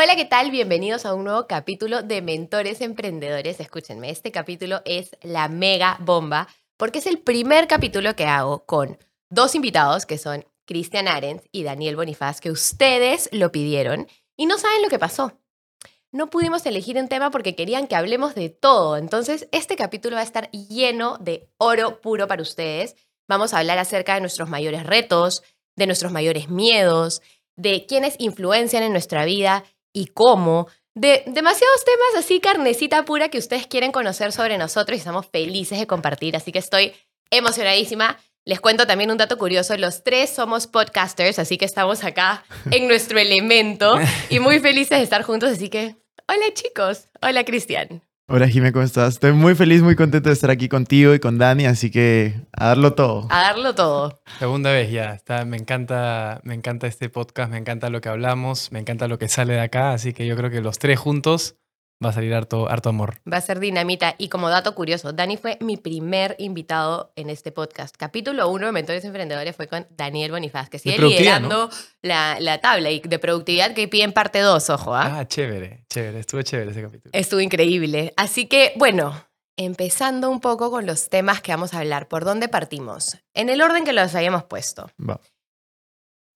Hola, ¿qué tal? Bienvenidos a un nuevo capítulo de Mentores Emprendedores. Escúchenme, este capítulo es la mega bomba porque es el primer capítulo que hago con dos invitados que son Cristian Arens y Daniel Bonifaz, que ustedes lo pidieron y no saben lo que pasó. No pudimos elegir un tema porque querían que hablemos de todo. Entonces, este capítulo va a estar lleno de oro puro para ustedes. Vamos a hablar acerca de nuestros mayores retos, de nuestros mayores miedos, de quienes influencian en nuestra vida y cómo, de demasiados temas así carnecita pura que ustedes quieren conocer sobre nosotros y estamos felices de compartir, así que estoy emocionadísima. Les cuento también un dato curioso, los tres somos podcasters, así que estamos acá en nuestro elemento y muy felices de estar juntos, así que hola chicos, hola Cristian. Hola Jimé, ¿cómo estás? Estoy muy feliz, muy contento de estar aquí contigo y con Dani, así que a darlo todo. A darlo todo. Segunda vez ya, está, me, encanta, me encanta este podcast, me encanta lo que hablamos, me encanta lo que sale de acá, así que yo creo que los tres juntos va a salir harto, harto amor. Va a ser dinamita. Y como dato curioso, Dani fue mi primer invitado en este podcast. Capítulo 1 de Mentores Emprendedores fue con Daniel Bonifaz, que sigue liderando la, la, tabla y de productividad que pide en parte 2, ojo. ¿ah? ah, chévere, chévere. Estuvo chévere ese capítulo. Estuvo increíble. Así que, bueno, empezando un poco con los temas que vamos a hablar. ¿Por dónde partimos? En el orden que los habíamos puesto. Va.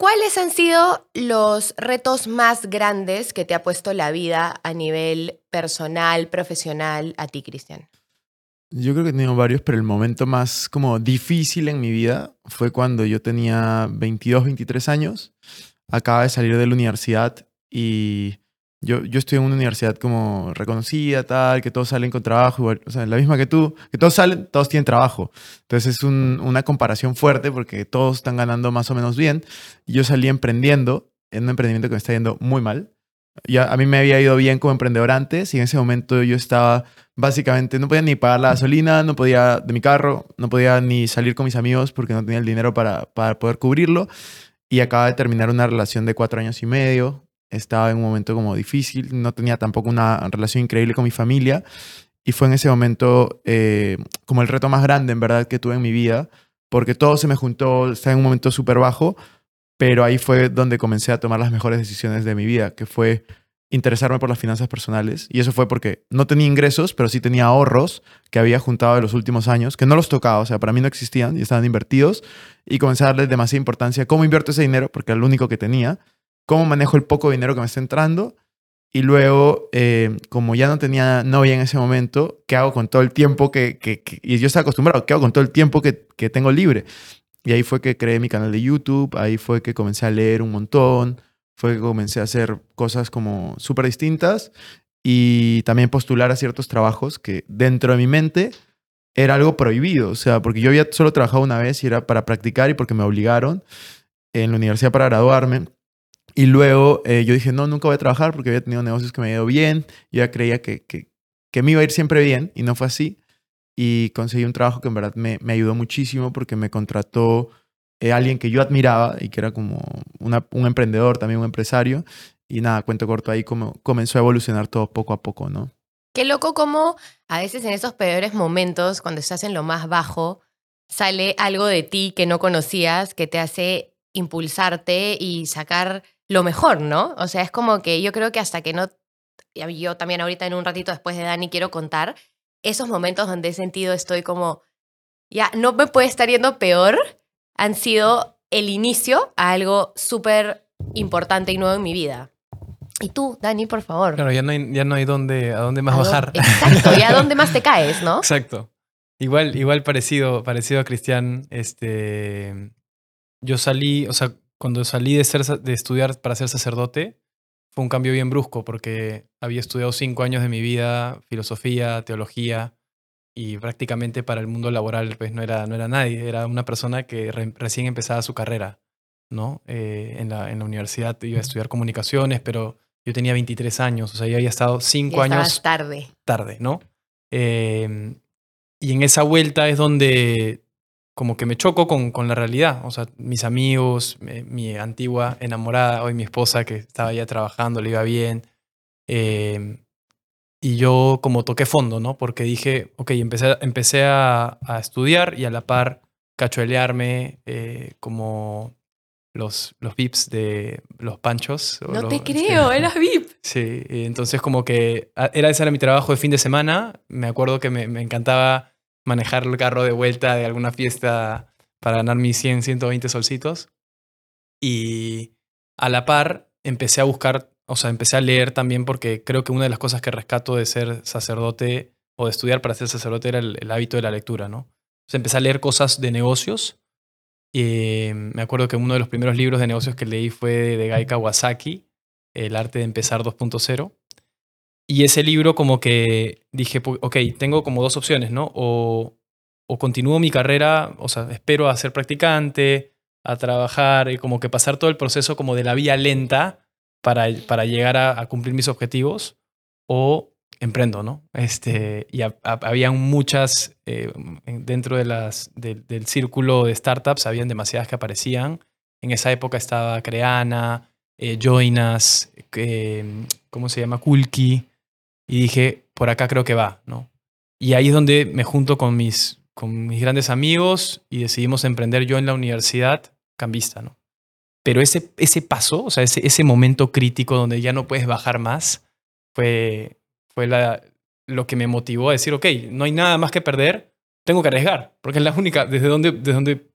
¿Cuáles han sido los retos más grandes que te ha puesto la vida a nivel personal, profesional, a ti, Cristian? Yo creo que he tenido varios, pero el momento más como difícil en mi vida fue cuando yo tenía 22, 23 años. Acaba de salir de la universidad y yo, yo estoy en una universidad como reconocida, tal, que todos salen con trabajo, igual, o sea, la misma que tú, que todos salen, todos tienen trabajo. Entonces es una comparación fuerte porque todos están ganando más o menos bien. Yo salí emprendiendo en un emprendimiento que me está yendo muy mal. Ya, a mí me había ido bien como emprendedor antes y en ese momento yo estaba básicamente, no podía ni pagar la gasolina, no podía de mi carro, no podía ni salir con mis amigos porque no tenía el dinero para, para poder cubrirlo. Y acaba de terminar una relación de cuatro años y medio estaba en un momento como difícil, no tenía tampoco una relación increíble con mi familia y fue en ese momento eh, como el reto más grande en verdad que tuve en mi vida, porque todo se me juntó, estaba en un momento súper bajo, pero ahí fue donde comencé a tomar las mejores decisiones de mi vida, que fue interesarme por las finanzas personales. Y eso fue porque no tenía ingresos, pero sí tenía ahorros que había juntado de los últimos años, que no los tocaba, o sea, para mí no existían y estaban invertidos. Y comencé a darle demasiada importancia a cómo invierto ese dinero, porque era lo único que tenía cómo manejo el poco dinero que me está entrando. Y luego, eh, como ya no tenía novia en ese momento, ¿qué hago con todo el tiempo que, que, Y yo estaba acostumbrado, ¿qué hago con todo el tiempo que, que, tengo libre? Y ahí fue que creé mi canal de YouTube, ahí fue que comencé a leer un montón, fue que comencé a hacer cosas como súper distintas y también postular a ciertos trabajos que dentro de mi mente era algo prohibido, o sea, porque yo había solo trabajado una vez y era para practicar y porque me obligaron en la universidad para graduarme. Y luego eh, yo dije, no, nunca voy a trabajar porque había tenido negocios que me había ido bien. Yo ya creía que, que, que, me iba a ir siempre bien y no fue así. Y conseguí un trabajo que en verdad me, me ayudó muchísimo porque me contrató eh, alguien que yo admiraba y que era como una, un emprendedor, también un empresario. Y nada, cuento corto ahí como comenzó a evolucionar todo poco a poco, ¿no? Qué loco como a veces en esos peores momentos, cuando estás en lo más bajo, sale algo de ti que no conocías, que te hace impulsarte y sacar lo mejor, ¿no? O sea, es como que yo creo que hasta que no, yo también ahorita en un ratito después de Dani quiero contar esos momentos donde he sentido estoy como, ya, no me puede estar yendo peor, han sido el inicio a algo súper importante y nuevo en mi vida. Y tú, Dani, por favor. Claro, ya no hay, ya no hay dónde, a dónde más bajar. Exacto, ya a dónde más te caes, ¿no? Exacto. Igual, igual parecido, parecido a Cristian, este, yo salí, o sea, cuando salí de, ser, de estudiar para ser sacerdote, fue un cambio bien brusco porque había estudiado cinco años de mi vida filosofía, teología y prácticamente para el mundo laboral pues no era, no era nadie, era una persona que recién empezaba su carrera, ¿no? Eh, en, la, en la universidad iba a estudiar comunicaciones, pero yo tenía 23 años, o sea, yo había estado cinco años tarde. Tarde, ¿no? Eh, y en esa vuelta es donde como que me choco con, con la realidad. O sea, mis amigos, eh, mi antigua enamorada, hoy mi esposa que estaba ya trabajando, le iba bien. eh, y yo como toqué fondo, ¿no? Porque dije, ok, empecé, empecé a, a estudiar y a la par cachuelearme eh, como los, los VIPs de los panchos. No los- te este, creo, eras VIP. Sí, entonces como que ah, era ese era mi trabajo de fin de semana. Me acuerdo que me, me encantaba manejar el carro de vuelta de alguna fiesta para ganar mis 100, 120 solcitos. Y a la par empecé a buscar, o sea, empecé a leer también porque creo que una de las cosas que rescato de ser sacerdote o de estudiar para ser sacerdote era el, hábito de la lectura, ¿no? Entonces empecé a leer cosas de negocios. Y me acuerdo que uno de los primeros libros de negocios que leí fue de Guy Kawasaki, El arte de empezar 2.0. Y ese libro como que dije, ok, tengo como dos opciones, ¿no? O, o continúo mi carrera, o sea, espero a ser practicante, a trabajar y como que pasar todo el proceso como de la vía lenta para, para llegar a, a cumplir mis objetivos, o emprendo, ¿no? Este, y ha- habían muchas, eh, en- dentro de las, del- del círculo de startups, habían demasiadas que aparecían. En esa época estaba Creana, eh, Joinas, eh, ¿cómo se llama? Kulki. Y dije, por acá creo que va, ¿no? Y ahí es donde me junto con mis, con mis grandes amigos y decidimos emprender yo en la universidad cambista, ¿no? Pero ese, ese paso, o sea, ese, ese momento crítico donde ya no puedes bajar más, fue, fue la, lo que me motivó a decir, ok, no hay nada más que perder, tengo que arriesgar, porque es la única, desde donde, desde donde,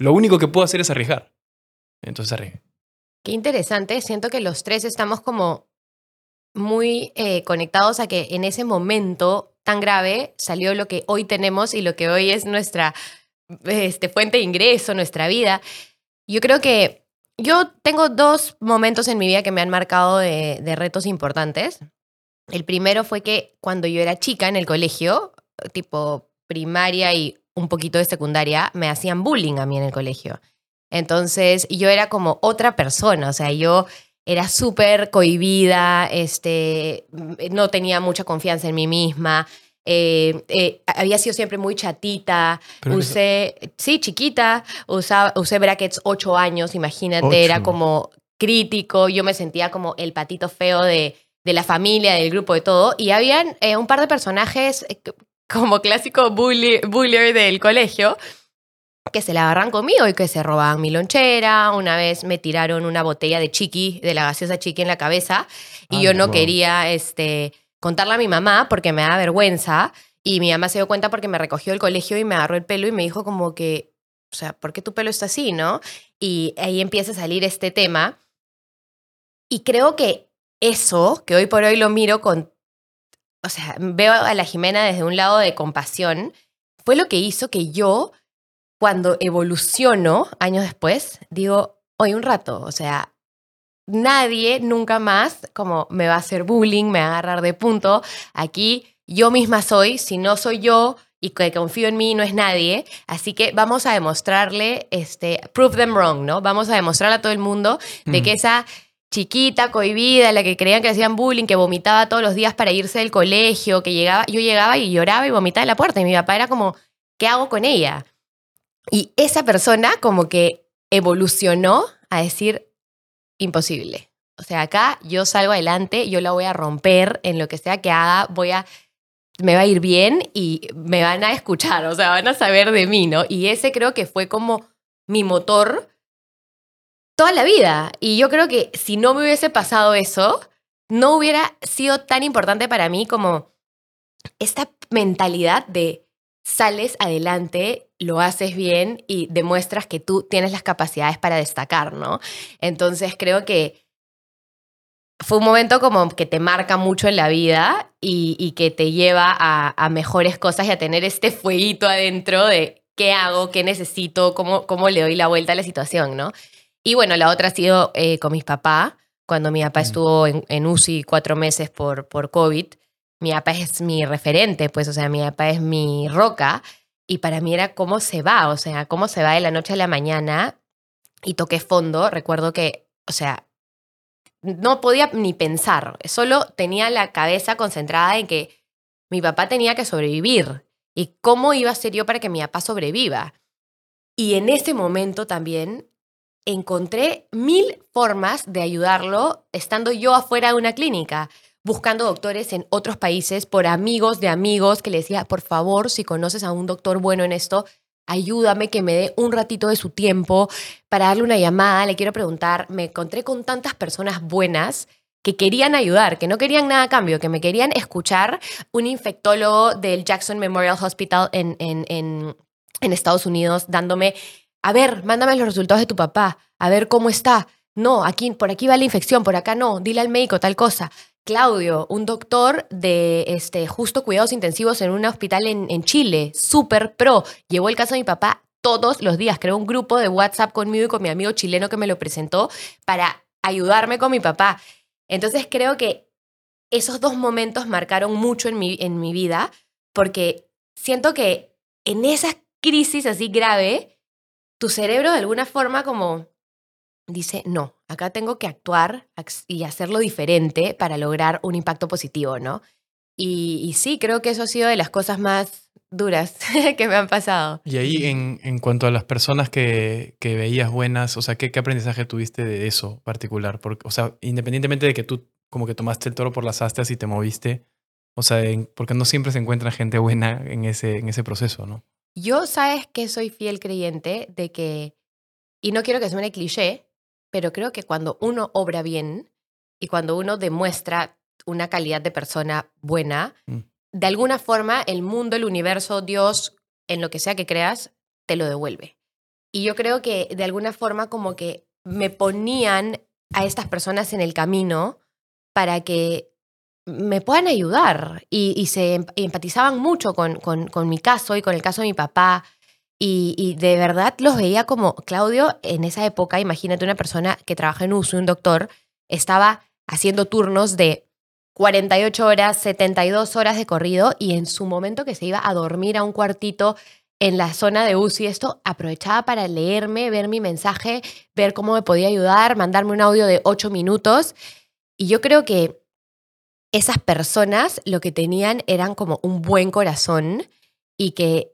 lo único que puedo hacer es arriesgar. Entonces arriesgué. Qué interesante. Siento que los tres estamos como muy eh, conectados a que en ese momento tan grave salió lo que hoy tenemos y lo que hoy es nuestra este, fuente de ingreso, nuestra vida. Yo creo que yo tengo dos momentos en mi vida que me han marcado de, de retos importantes. El primero fue que cuando yo era chica en el colegio, tipo primaria y un poquito de secundaria, me hacían bullying a mí en el colegio. Entonces yo era como otra persona, o sea, yo era súper cohibida, este, no tenía mucha confianza en mí misma, eh, eh, había sido siempre muy chatita, Pero eso- usé, sí, chiquita, usaba, usé brackets ocho años, imagínate, era como crítico, yo me sentía como el patito feo de, de la familia, del grupo, de todo, y habían eh, un par de personajes como clásico bully, bullier del colegio que se la agarran conmigo y que se robaban mi lonchera. Una vez me tiraron una botella de chiqui, de la gaseosa chiqui en la cabeza y yo no wow. quería este, contarle a mi mamá porque me da vergüenza y mi mamá se dio cuenta porque me recogió del colegio y me agarró el pelo y me dijo como que, o sea, ¿por qué tu pelo está así, no? Y ahí empieza a salir este tema y creo que eso, que hoy por hoy lo miro con, o sea, veo a la Jimena desde un lado de compasión, fue lo que hizo que yo cuando evoluciono años después, digo, hoy un rato, o sea, nadie nunca más como me va a hacer bullying, me va a agarrar de punto. Aquí yo misma soy, si no soy yo y que confío en mí no es nadie, así que vamos a demostrarle, este, prove them wrong, ¿no? Vamos a demostrarle a todo el mundo de Mm. que esa chiquita, cohibida, la que creían que hacían bullying, que vomitaba todos los días para irse del colegio, que llegaba, yo llegaba y lloraba y vomitaba en la puerta y mi papá era como, ¿qué hago con ella? Y esa persona como que evolucionó a decir, imposible. O sea, acá yo salgo adelante, yo la voy a romper en lo que sea que haga, voy a, me va a ir bien y me van a escuchar, o sea, van a saber de mí, ¿no? Y ese creo que fue como mi motor toda la vida. Y yo creo que si no me hubiese pasado eso, no hubiera sido tan importante para mí como esta mentalidad de sales adelante, lo haces bien y demuestras que tú tienes las capacidades para destacar, ¿no? Entonces creo que fue un momento como que te marca mucho en la vida y, y que te lleva a, a mejores cosas y a tener este fueguito adentro de qué hago, qué necesito, cómo, cómo le doy la vuelta a la situación, ¿no? Y bueno, la otra ha sido eh, con mis papás, cuando mi papá Mm. estuvo en, en UCI cuatro meses por, por COVID. Mi papá es mi referente, pues, o sea, mi papá es mi roca. Y para mí era cómo se va, o sea, cómo se va de la noche a la mañana. Y toqué fondo. Recuerdo que, o sea, no podía ni pensar. Solo tenía la cabeza concentrada en que mi papá tenía que sobrevivir. y cómo iba a ser yo para que mi papá sobreviva. Y en ese momento también encontré mil formas de ayudarlo estando yo afuera de una clínica, buscando doctores en otros países por amigos de amigos que le decía, por favor, si conoces a un doctor bueno en esto, ayúdame que me dé un ratito de su tiempo para darle una llamada, le quiero preguntar, me encontré con tantas personas buenas que querían ayudar, que no querían nada a cambio, que me querían escuchar, un infectólogo del Jackson Memorial Hospital en, en, en, Estados Unidos dándome, a ver, mándame los resultados de tu papá, a ver cómo está. No, aquí, por aquí va la infección, por acá no, dile al médico tal cosa. Claudio, un doctor de este, justo cuidados intensivos en un hospital en, en Chile, súper pro, llevó el caso de mi papá todos los días, creó un grupo de WhatsApp conmigo y con mi amigo chileno que me lo presentó para ayudarme con mi papá. Entonces creo que esos dos momentos marcaron mucho en mi, en mi vida porque siento que en esa crisis así grave, tu cerebro de alguna forma como dice, no, acá tengo que actuar y hacerlo diferente para lograr un impacto positivo, ¿no? Y, y sí, creo que eso ha sido de las cosas más duras que me han pasado. Y ahí, en, en cuanto a las personas que, que veías buenas, o sea, ¿qué, ¿qué, aprendizaje tuviste de eso particular? Porque, o sea, independientemente de que tú como que tomaste el toro por las astas y te moviste, o sea, en, porque no siempre se encuentra gente buena en ese, en ese proceso, ¿no? Yo sabes que soy fiel creyente de que, y no quiero que suene cliché, pero creo que cuando uno obra bien y cuando uno demuestra una calidad de persona buena, mm. de alguna forma el mundo, el universo, Dios, en lo que sea que creas, te lo devuelve. Y yo creo que de alguna forma como que me ponían a estas personas en el camino para que me puedan ayudar y, y se empatizaban mucho con, con, con mi caso y con el caso de mi papá y, de verdad los veía como Claudio en esa época, imagínate una persona que trabaja en uso, un doctor, estaba haciendo turnos de 48 horas, 72 horas de corrido y en su momento que se iba a dormir a un cuartito en la zona de UCI, esto aprovechaba para leerme, ver mi mensaje, ver cómo me podía ayudar, mandarme un audio de 8 minutos. Y yo creo que esas personas lo que tenían eran como un buen corazón y que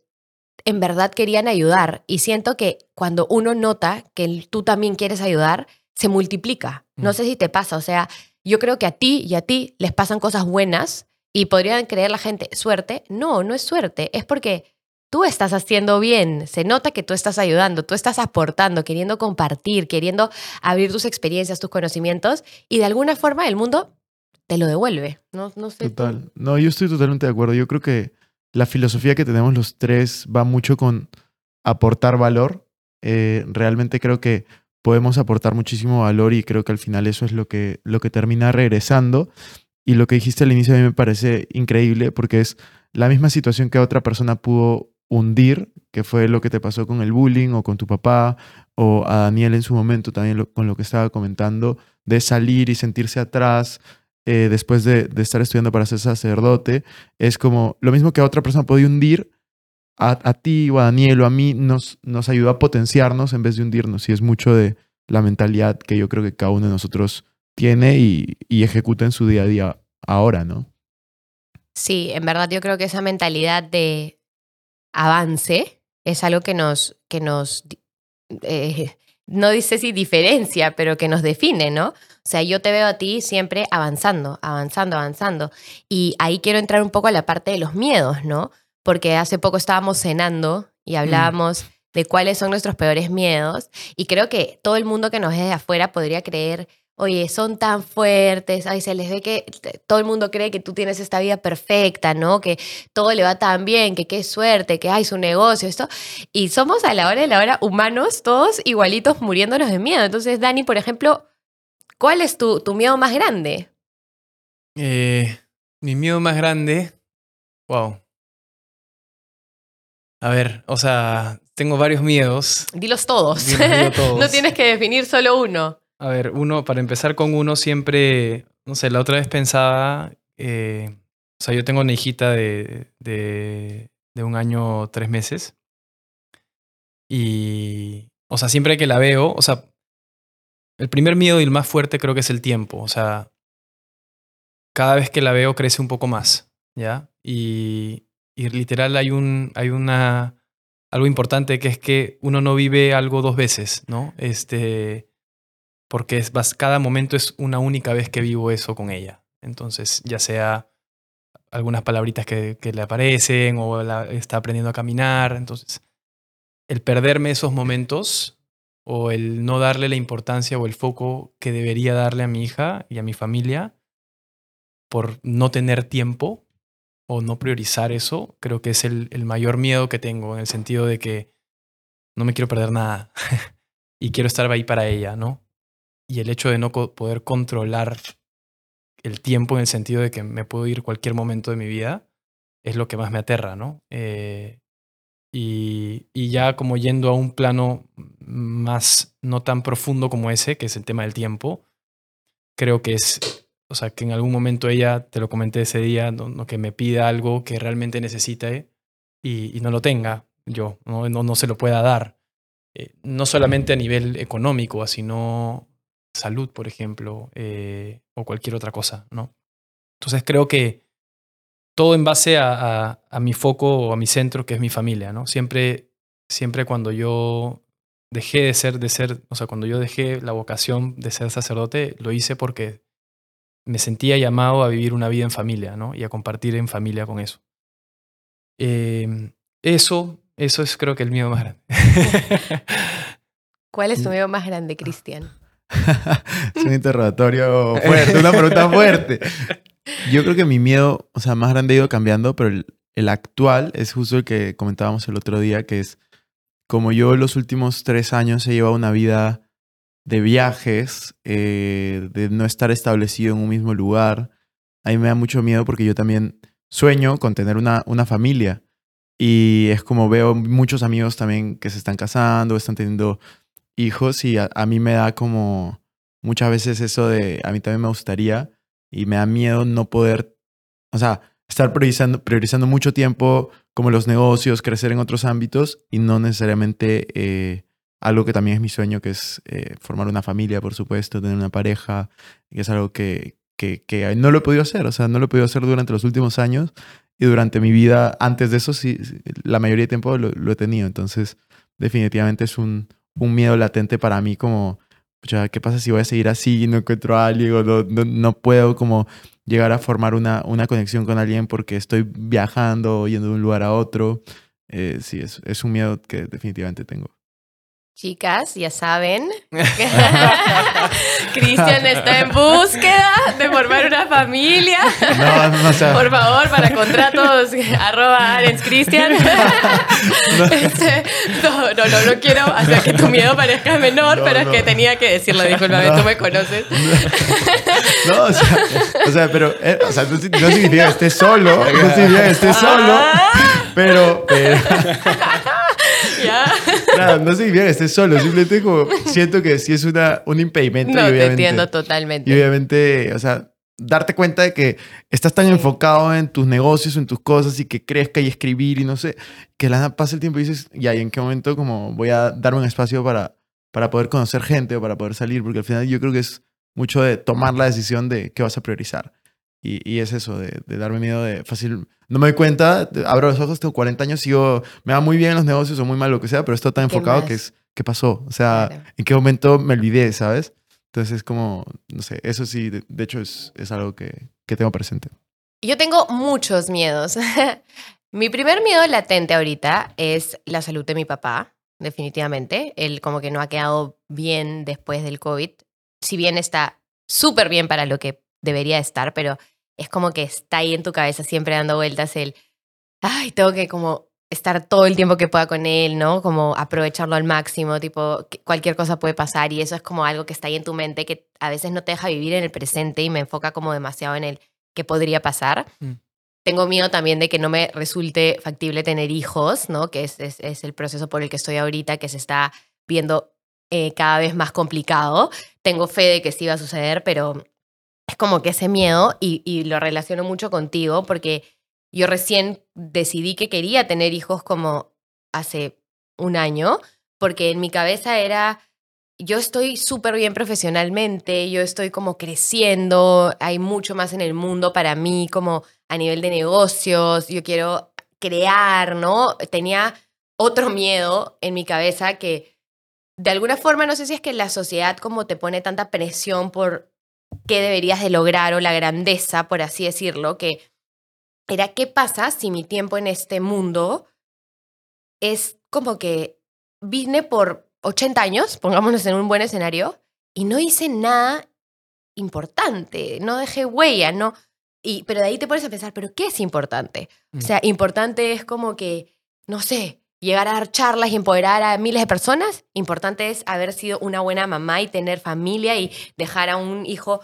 en verdad querían ayudar. Y siento que cuando uno nota que tú también quieres ayudar, se multiplica. No mm. sé si te pasa, o sea, yo creo que a ti y a ti les pasan cosas buenas y podrían creer la gente, suerte. No, no es suerte, es porque tú estás haciendo bien, se nota que tú estás ayudando, tú estás aportando, queriendo compartir, queriendo abrir tus experiencias, tus conocimientos y de alguna forma el mundo te lo devuelve. No, no sé. Total. No, yo estoy totalmente de acuerdo. Yo creo que la filosofía que tenemos los tres va mucho con aportar valor. Eh, realmente creo que podemos aportar muchísimo valor y creo que al final eso es lo que, lo que termina regresando. Y lo que dijiste al inicio a mí me parece increíble porque es la misma situación que otra persona pudo hundir, que fue lo que te pasó con el bullying o con tu papá o a Daniel en su momento también con lo que estaba comentando, de salir y sentirse atrás, eh, después de, estar estudiando para ser sacerdote, es como lo mismo que a otra persona puede hundir, a, ti o a Daniel o a mí nos, nos ayuda a potenciarnos en vez de hundirnos. Y es mucho de la mentalidad que yo creo que cada uno de nosotros tiene y, y ejecuta en su día a día ahora, ¿no? Sí, en verdad yo creo que esa mentalidad de avance es algo que nos, que nos eh, no dice si diferencia, pero que nos define, ¿no? O sea, yo te veo a ti siempre avanzando, avanzando, avanzando. Y ahí quiero entrar un poco a la parte de los miedos, ¿no? Porque hace poco estábamos cenando y mm. hablábamos de cuáles son nuestros peores miedos. Y creo que todo el mundo que nos ve de afuera podría creer, oye, son tan fuertes, ay, se les ve que todo el mundo cree que tú tienes esta vida perfecta, ¿no? Que todo le va tan bien, que qué suerte, que hay su negocio, esto. Y somos a la hora de la hora humanos, todos igualitos muriéndonos de miedo. Entonces, Dani, por ejemplo, ¿cuál es tu, tu miedo más grande? Eh, mi miedo más grande, wow. A ver, o sea, tengo varios miedos. Dilos todos. todos. no tienes que definir solo uno. A ver, uno, para empezar con uno, siempre, no sé, la otra vez pensaba, eh, o sea, yo tengo una hijita de, de, de un año, tres meses. Y, o sea, siempre que la veo, o sea, el primer miedo y el más fuerte creo que es el tiempo. O sea, cada vez que la veo crece un poco más, ¿ya? Y, literal hay, un, hay una, algo importante que es que uno no vive algo dos veces, ¿no? Este, porque es, cada momento es una única vez que vivo eso con ella. Entonces, ya sea algunas palabritas que, le aparecen o está aprendiendo a caminar. Entonces, el perderme esos momentos o el no darle la importancia o el foco que debería darle a mi hija y a mi familia por no tener tiempo o no priorizar eso, creo que es el, mayor miedo que tengo en el sentido de que no me quiero perder nada y quiero estar ahí para ella, ¿no? Y el hecho de no poder controlar el tiempo en el sentido de que me puedo ir cualquier momento de mi vida es lo que más me aterra, ¿no? Eh, y, ya como yendo a un plano más no tan profundo como ese, que es el tema del tiempo, creo que es, o sea, que en algún momento ella, te lo comenté ese día, no, que me pida algo que realmente necesite y, y no lo tenga yo, no, no, no se lo pueda dar. Eh, no solamente a nivel económico, sino salud, por ejemplo, eh, o cualquier otra cosa, ¿no? Entonces creo que todo en base a, a, mi foco o a mi centro, que es mi familia, ¿no? Siempre, siempre cuando yo dejé de ser, de ser, o sea, cuando yo dejé la vocación de ser sacerdote, lo hice porque me sentía llamado a vivir una vida en familia, ¿no? Y a compartir en familia con eso. Eh, eso, eso es creo que el miedo más grande. ¿Cuál es tu miedo más grande, Cristian? es un interrogatorio fuerte, una pregunta fuerte. Yo creo que mi miedo, o sea, más grande ha ido cambiando, pero el, el, actual es justo el que comentábamos el otro día, que es como yo los últimos tres años he llevado una vida de viajes, eh, de no estar establecido en un mismo lugar, a mí me da mucho miedo porque yo también sueño con tener una, una familia. Y es como veo muchos amigos también que se están casando, están teniendo hijos y a, mí me da como muchas veces eso de, a mí también me gustaría y me da miedo no poder, o sea, estar priorizando, priorizando mucho tiempo como los negocios, crecer en otros ámbitos y no necesariamente eh, algo que también es mi sueño, que es eh, formar una familia, por supuesto, tener una pareja, que es algo que, que, no lo he podido hacer, o sea, no lo he podido hacer durante los últimos años y durante mi vida, antes de eso, sí, la mayoría de tiempo lo, lo he tenido, entonces definitivamente es un, un miedo latente para mí como, ¿qué pasa si voy a seguir así y no encuentro a alguien o no, no, puedo como llegar a formar una, una, conexión con alguien porque estoy viajando yendo de un lugar a otro? Eh, sí, es, es un miedo que definitivamente tengo. Chicas, ya saben, Cristian está en búsqueda de formar una familia. No, no, Por favor, para contratos, arroba Cristian. Este, no. no, no, no, quiero hacer que tu miedo parezca menor, pero es que tenía que decirlo, discúlpame, tú me conoces. No, o sea, o sea pero eh, o sea, no, significa que estés solo, no significa que estés solo, ah. pero... pero ¿Ya? no significa que estés solo, simplemente como siento que sí es una, un impedimento. No, te entiendo totalmente. Y obviamente, o sea, darte cuenta de que estás tan enfocado en tus negocios, en tus cosas y que crezca y escribir y no sé, que la pasa el tiempo y dices, ya, ¿y en qué momento como voy a darme un espacio para, para poder conocer gente o para poder salir? Porque al final yo creo que es mucho de tomar la decisión de qué vas a priorizar. Y, y es eso, de, de, darme miedo de fácil no me doy cuenta, abro los ojos, tengo 40 años, sigo, me va muy bien en los negocios o muy mal lo que sea, pero estoy tan enfocado que es, ¿qué pasó? O sea, ¿en qué momento me olvidé, sabes? Entonces es como, no sé, eso sí, de, hecho es, es algo que, que tengo presente. Yo tengo muchos miedos. mi primer miedo latente ahorita es la salud de mi papá, definitivamente. Él como que no ha quedado bien después del COVID. Si bien está súper bien para lo que debería estar, pero es como que está ahí en tu cabeza siempre dando vueltas el, ay, tengo que como estar todo el tiempo que pueda con él, ¿no? Como aprovecharlo al máximo, tipo, cualquier cosa puede pasar y eso es como algo que está ahí en tu mente que a veces no te deja vivir en el presente y me enfoca como demasiado en el qué podría pasar. Mm. Tengo miedo también de que no me resulte factible tener hijos, ¿no? Que es, es, el proceso por el que estoy ahorita, que se está viendo eh, cada vez más complicado. Tengo fe de que sí va a suceder, pero es como que ese miedo, y, lo relaciono mucho contigo, porque yo recién decidí que quería tener hijos como hace un año, porque en mi cabeza era, yo estoy súper bien profesionalmente, yo estoy como creciendo, hay mucho más en el mundo para mí, como a nivel de negocios, yo quiero crear, ¿no? Tenía otro miedo en mi cabeza que de alguna forma no sé si es que la sociedad como te pone tanta presión por qué deberías de lograr o la grandeza, por así decirlo, que era qué pasa si mi tiempo en este mundo es como que vine por 80 años, pongámonos en un buen escenario, y no hice nada importante, no dejé huella, no. Y, pero de ahí te pones a pensar, ¿pero qué es importante? O Mm. sea, importante es como que, no sé, llegar a dar charlas y empoderar a miles de personas. Importante es haber sido una buena mamá y tener familia y dejar a un hijo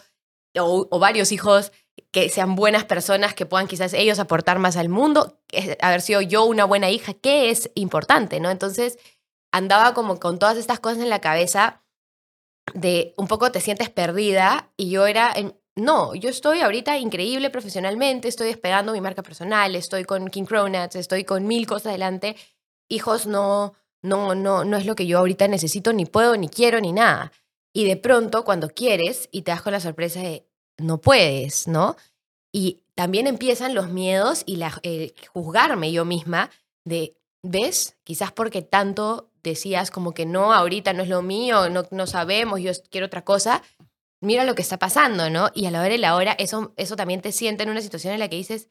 o, varios hijos que sean buenas personas, que puedan quizás ellos aportar más al mundo. Haber sido yo una buena hija, ¿qué es importante? ¿no? Entonces andaba como con todas estas cosas en la cabeza de un poco te sientes perdida y yo era, en, no, yo estoy ahorita increíble profesionalmente, estoy despegando mi marca personal, estoy con King Cronuts, estoy con mil cosas adelante. Hijos no, no, no, no es lo que yo ahorita necesito, ni puedo, ni quiero, ni nada. Y de pronto cuando quieres y te das con la sorpresa de no puedes, ¿no? Y también empiezan los miedos y la, el juzgarme yo misma de, ¿ves? Quizás porque tanto decías como que no, ahorita no es lo mío, no, no sabemos, yo quiero otra cosa. Mira lo que está pasando, ¿no? Y a la hora de la hora, eso, eso también te siente en una situación en la que dices,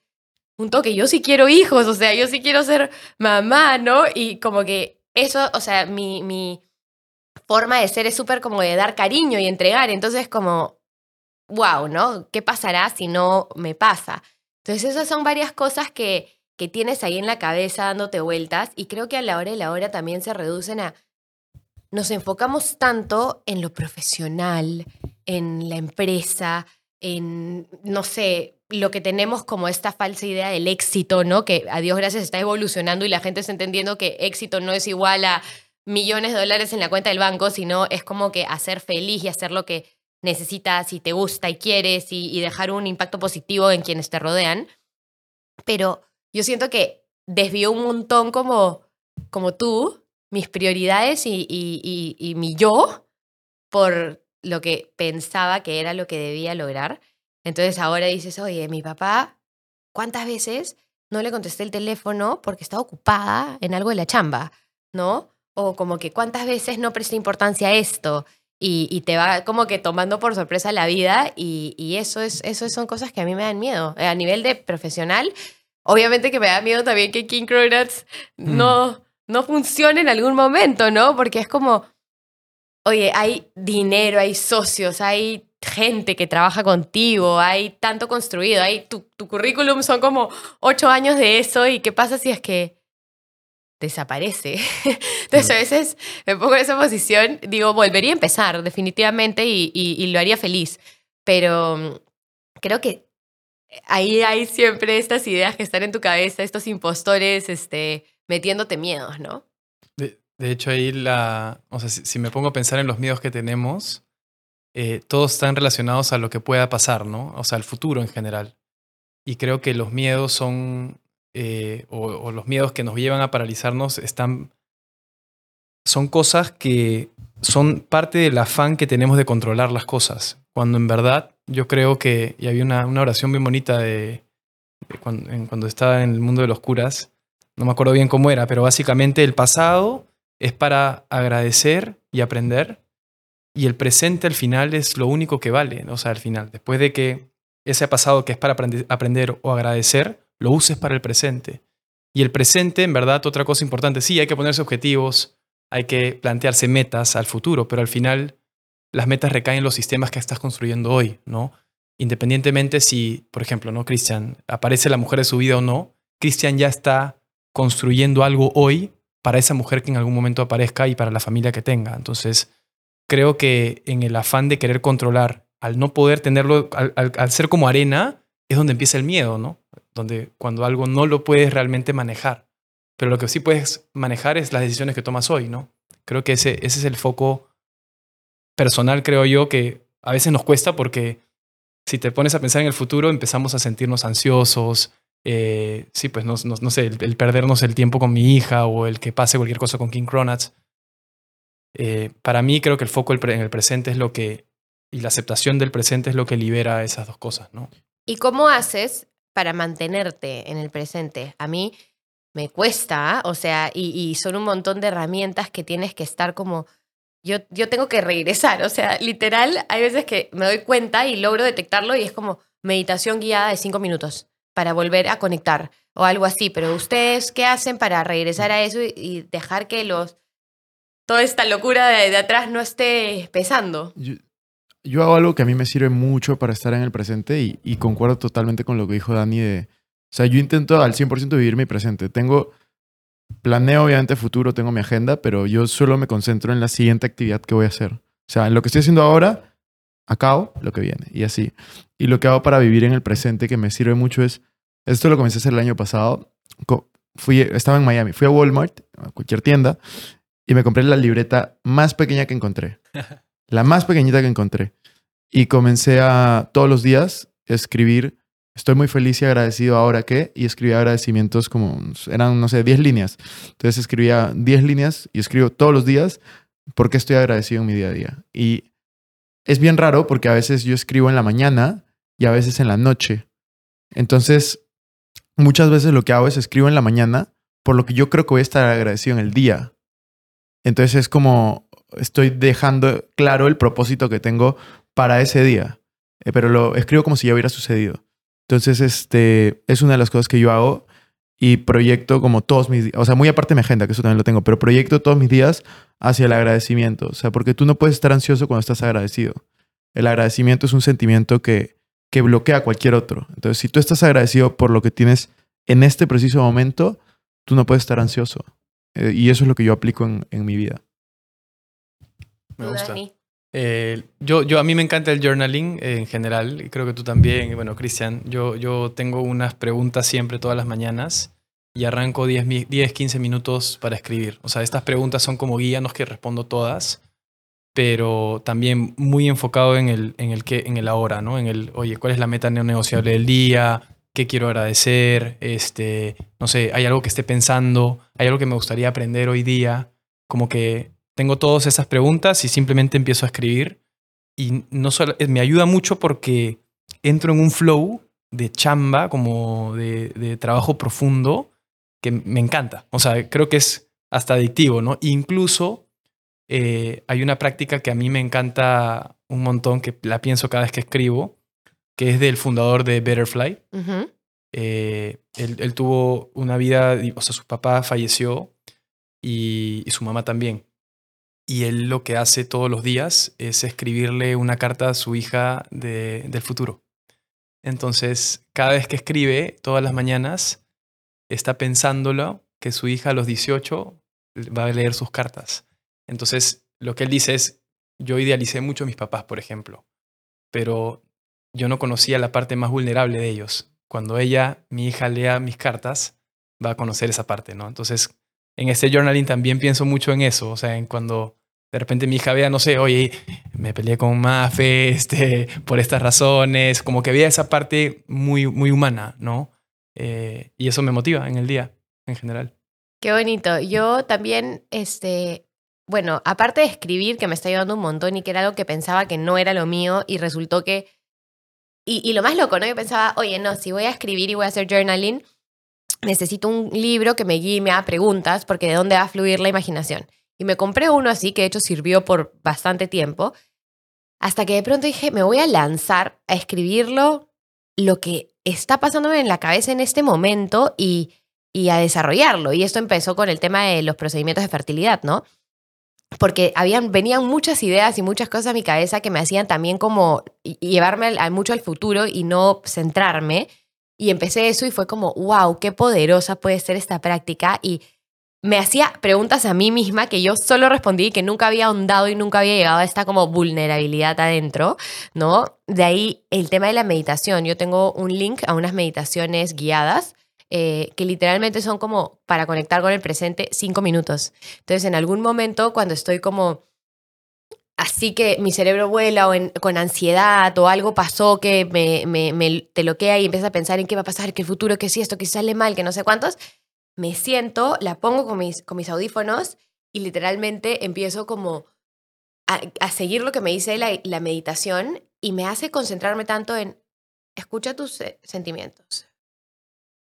un toque, yo sí quiero hijos, o sea, yo sí quiero ser mamá, ¿no? Y como que eso, o sea, mi, mi forma de ser es súper como de dar cariño y entregar, entonces como, wow, ¿no? ¿Qué pasará si no me pasa? Entonces esas son varias cosas que, que tienes ahí en la cabeza dándote vueltas y creo que a la hora de la hora también se reducen a... Nos enfocamos tanto en lo profesional, en la empresa, en, no sé, lo que tenemos como esta falsa idea del éxito, ¿no? Que a Dios gracias está evolucionando y la gente está entendiendo que éxito no es igual a millones de dólares en la cuenta del banco, sino es como que hacer feliz y hacer lo que necesitas y te gusta y quieres y, y dejar un impacto positivo en quienes te rodean. Pero yo siento que desvió un montón como, como tú mis prioridades y, y, y, mi yo por lo que pensaba que era lo que debía lograr. Entonces ahora dices, oye, mi papá, ¿cuántas veces no le contesté el teléfono porque estaba ocupada en algo de la chamba? ¿No? O como que cuántas veces no presté importancia a esto y, y te va como que tomando por sorpresa la vida y, y eso, es, eso son cosas que a mí me dan miedo. A nivel de profesional, obviamente que me da miedo también que King Cronuts no, no funcione en algún momento, ¿no? Porque es como, oye, hay dinero, hay socios, hay gente que trabaja contigo, hay tanto construido, hay tu, tu currículum son como ocho años de eso y qué pasa si es que desaparece. Entonces a veces me pongo en esa posición, digo, volvería a empezar definitivamente y, y, y lo haría feliz, pero mm, creo que ahí hay siempre estas ideas que están en tu cabeza, estos impostores este, metiéndote miedos, ¿no? De, de hecho, ahí la. O sea, si, si, me pongo a pensar en los miedos que tenemos, eh, todos están relacionados a lo que pueda pasar, ¿no? O sea, al futuro en general. Y creo que los miedos son. Eh, o, los miedos que nos llevan a paralizarnos están. Son cosas que son parte del afán que tenemos de controlar las cosas. Cuando en verdad yo creo que. Y había una, una oración bien bonita de. cuando, en, cuando estaba en el mundo de los curas. No me acuerdo bien cómo era, pero básicamente el pasado es para agradecer y aprender. Y el presente al final es lo único que vale. O sea, al final, después de que ese pasado que es para aprender o agradecer, lo uses para el presente. Y el presente, en verdad, otra cosa importante, sí, hay que ponerse objetivos, hay que plantearse metas al futuro, pero al final las metas recaen en los sistemas que estás construyendo hoy, ¿no? Independientemente si, por ejemplo, ¿no? Cristian, aparece la mujer de su vida o no, Cristian ya está construyendo algo hoy para esa mujer que en algún momento aparezca y para la familia que tenga. Entonces, creo que en el afán de querer controlar, al no poder tenerlo, al, al, al, ser como arena, es donde empieza el miedo, ¿no? Donde cuando algo no lo puedes realmente manejar. Pero lo que sí puedes manejar es las decisiones que tomas hoy, ¿no? Creo que ese, ese es el foco personal, creo yo, que a veces nos cuesta porque si te pones a pensar en el futuro, empezamos a sentirnos ansiosos, eh, sí, pues no, sé, el, el, perdernos el tiempo con mi hija o el que pase cualquier cosa con King Cronuts. Eh, para mí creo que el foco en el presente es lo que, y la aceptación del presente es lo que libera esas dos cosas, ¿no? ¿Y cómo haces para mantenerte en el presente? A mí me cuesta, o sea, y, son un montón de herramientas que tienes que estar como, yo, yo tengo que regresar, o sea, literal, hay veces que me doy cuenta y logro detectarlo y es como meditación guiada de cinco minutos para volver a conectar o algo así, pero ustedes, ¿qué hacen para regresar a eso y, dejar que los... Toda esta locura de, de atrás no esté pesando. Yo, yo hago algo que a mí me sirve mucho para estar en el presente y, concuerdo totalmente con lo que dijo Dani de... O sea, yo intento al 100% vivir mi presente. Tengo... Planeo obviamente futuro, tengo mi agenda, pero yo solo me concentro en la siguiente actividad que voy a hacer. O sea, en lo que estoy haciendo ahora, acabo lo que viene y así. Y lo que hago para vivir en el presente que me sirve mucho es... Esto lo comencé a hacer el año pasado. Fui, estaba en Miami. Fui a Walmart, a cualquier tienda, y me compré la libreta más pequeña que encontré. la más pequeñita que encontré. Y comencé a todos los días escribir, estoy muy feliz y agradecido ahora que, y escribía agradecimientos como, eran, no sé, 10 líneas. Entonces escribía 10 líneas y escribo todos los días por qué estoy agradecido en mi día a día. Y es bien raro porque a veces yo escribo en la mañana y a veces en la noche. Entonces, muchas veces lo que hago es escribo en la mañana por lo que yo creo que voy a estar agradecido en el día. Entonces es como estoy dejando claro el propósito que tengo para ese día, Eh, pero lo escribo como si ya hubiera sucedido. Entonces, este es una de las cosas que yo hago y proyecto como todos mis días, o sea, muy aparte de mi agenda, que eso también lo tengo, pero proyecto todos mis días hacia el agradecimiento, o sea, porque tú no puedes estar ansioso cuando estás agradecido. El agradecimiento es un sentimiento que, que bloquea cualquier otro. Entonces, si tú estás agradecido por lo que tienes en este preciso momento, tú no puedes estar ansioso. Eh, y eso es lo que yo aplico en, en mi vida. Me gusta. Dani. Eh, yo, yo, a mí me encanta el journaling eh, en general, y creo que tú también, bueno, Cristian, yo, yo tengo unas preguntas siempre todas las mañanas y arranco 10, mi- 10, 15 minutos para escribir. O sea, estas preguntas son como guía, no es que respondo todas, pero también muy enfocado en el, en el, que, en el ahora, ¿no? En el, oye, ¿cuál es la meta no negociable del día? ¿Qué quiero agradecer? Este, no sé, ¿hay algo que esté pensando? ¿Hay algo que me gustaría aprender hoy día? Como que tengo todas esas preguntas y simplemente empiezo a escribir. Y no solo, eh, me ayuda mucho porque entro en un flow de chamba, como de, de trabajo profundo, que me encanta. O sea, creo que es hasta adictivo, ¿no? Incluso eh, hay una práctica que a mí me encanta un montón, que la pienso cada vez que escribo, que es del fundador de Betterfly. Eh, él, él tuvo una vida, o sea, su papá falleció y, y su mamá también. Y él lo que hace todos los días es escribirle una carta a su hija de- del futuro. Entonces, cada vez que escribe, todas las mañanas, está pensándolo que su hija a los 18 va a leer sus cartas. Entonces, lo que él dice es, yo idealicé mucho a mis papás, por ejemplo, pero yo no conocía la parte más vulnerable de ellos. Cuando ella, mi hija, lea mis cartas, va a conocer esa parte, ¿no? Entonces, en este journaling también pienso mucho en eso, o sea, en cuando de repente mi hija vea, no sé, oye, me peleé con Mafe este, por estas razones, como que vea esa parte muy, muy humana, ¿no? Eh, y eso me motiva en el día, en general. Qué bonito. Yo también, este, bueno, aparte de escribir, que me está ayudando un montón y que era algo que pensaba que no era lo mío y resultó que... Y, y lo más loco, ¿no? Yo pensaba, oye, no, si voy a escribir y voy a hacer journaling, necesito un libro que me guíe me haga preguntas, porque de dónde va a fluir la imaginación. Y me compré uno así, que de hecho sirvió por bastante tiempo, hasta que de pronto dije, me voy a lanzar a escribirlo lo que está pasándome en la cabeza en este momento y, y a desarrollarlo. Y esto empezó con el tema de los procedimientos de fertilidad, ¿no? Porque habían, venían muchas ideas y muchas cosas a mi cabeza que me hacían también como llevarme al- mucho al futuro y no centrarme. Y empecé eso y fue como, wow, qué poderosa puede ser esta práctica. Y me hacía preguntas a mí misma que yo solo respondí que nunca había ahondado y nunca había llegado a esta como vulnerabilidad adentro, ¿no? De ahí el tema de la meditación. Yo tengo un link a unas meditaciones guiadas eh, que literalmente son como para conectar con el presente cinco minutos. Entonces, en algún momento, cuando estoy como así que mi cerebro vuela o con ansiedad o algo pasó que me, me, me te loquea y empiezas a pensar en qué va a pasar, el futuro, que si esto, que si sale mal, que no sé cuántos, me siento, la pongo con mis, audífonos y literalmente empiezo como a, seguir lo que me dice la, la meditación y me hace concentrarme tanto en escucha tus eh, sentimientos,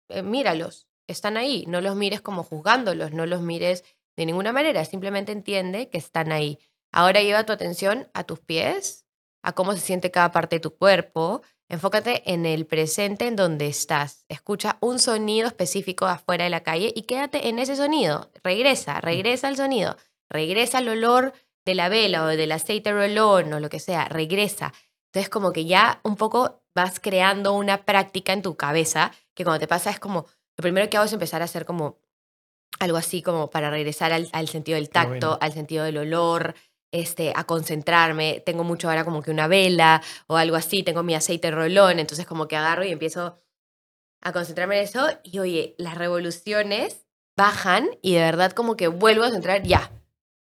eh, míralos, están ahí. No los mires como juzgándolos, no los mires de ninguna manera. Simplemente entiende que están ahí. Ahora lleva tu atención a tus pies, a cómo se siente cada parte de tu cuerpo. Enfócate en el presente en donde estás. Escucha un sonido específico afuera de la calle y quédate en ese sonido. Regresa, regresa al sonido. Regresa al olor de la vela o del aceite rolón o lo que sea. Regresa. Entonces como que ya un poco vas creando una práctica en tu cabeza que cuando te pasa es como, lo primero que hago es empezar a hacer como algo así como para regresar al, al sentido del tacto, bueno. al sentido del olor, este, a concentrarme. Tengo mucho ahora como que una vela o algo así, tengo mi aceite rolón, entonces como que agarro y empiezo a concentrarme en eso y oye, las revoluciones bajan y de verdad como que vuelvo a centrar ya.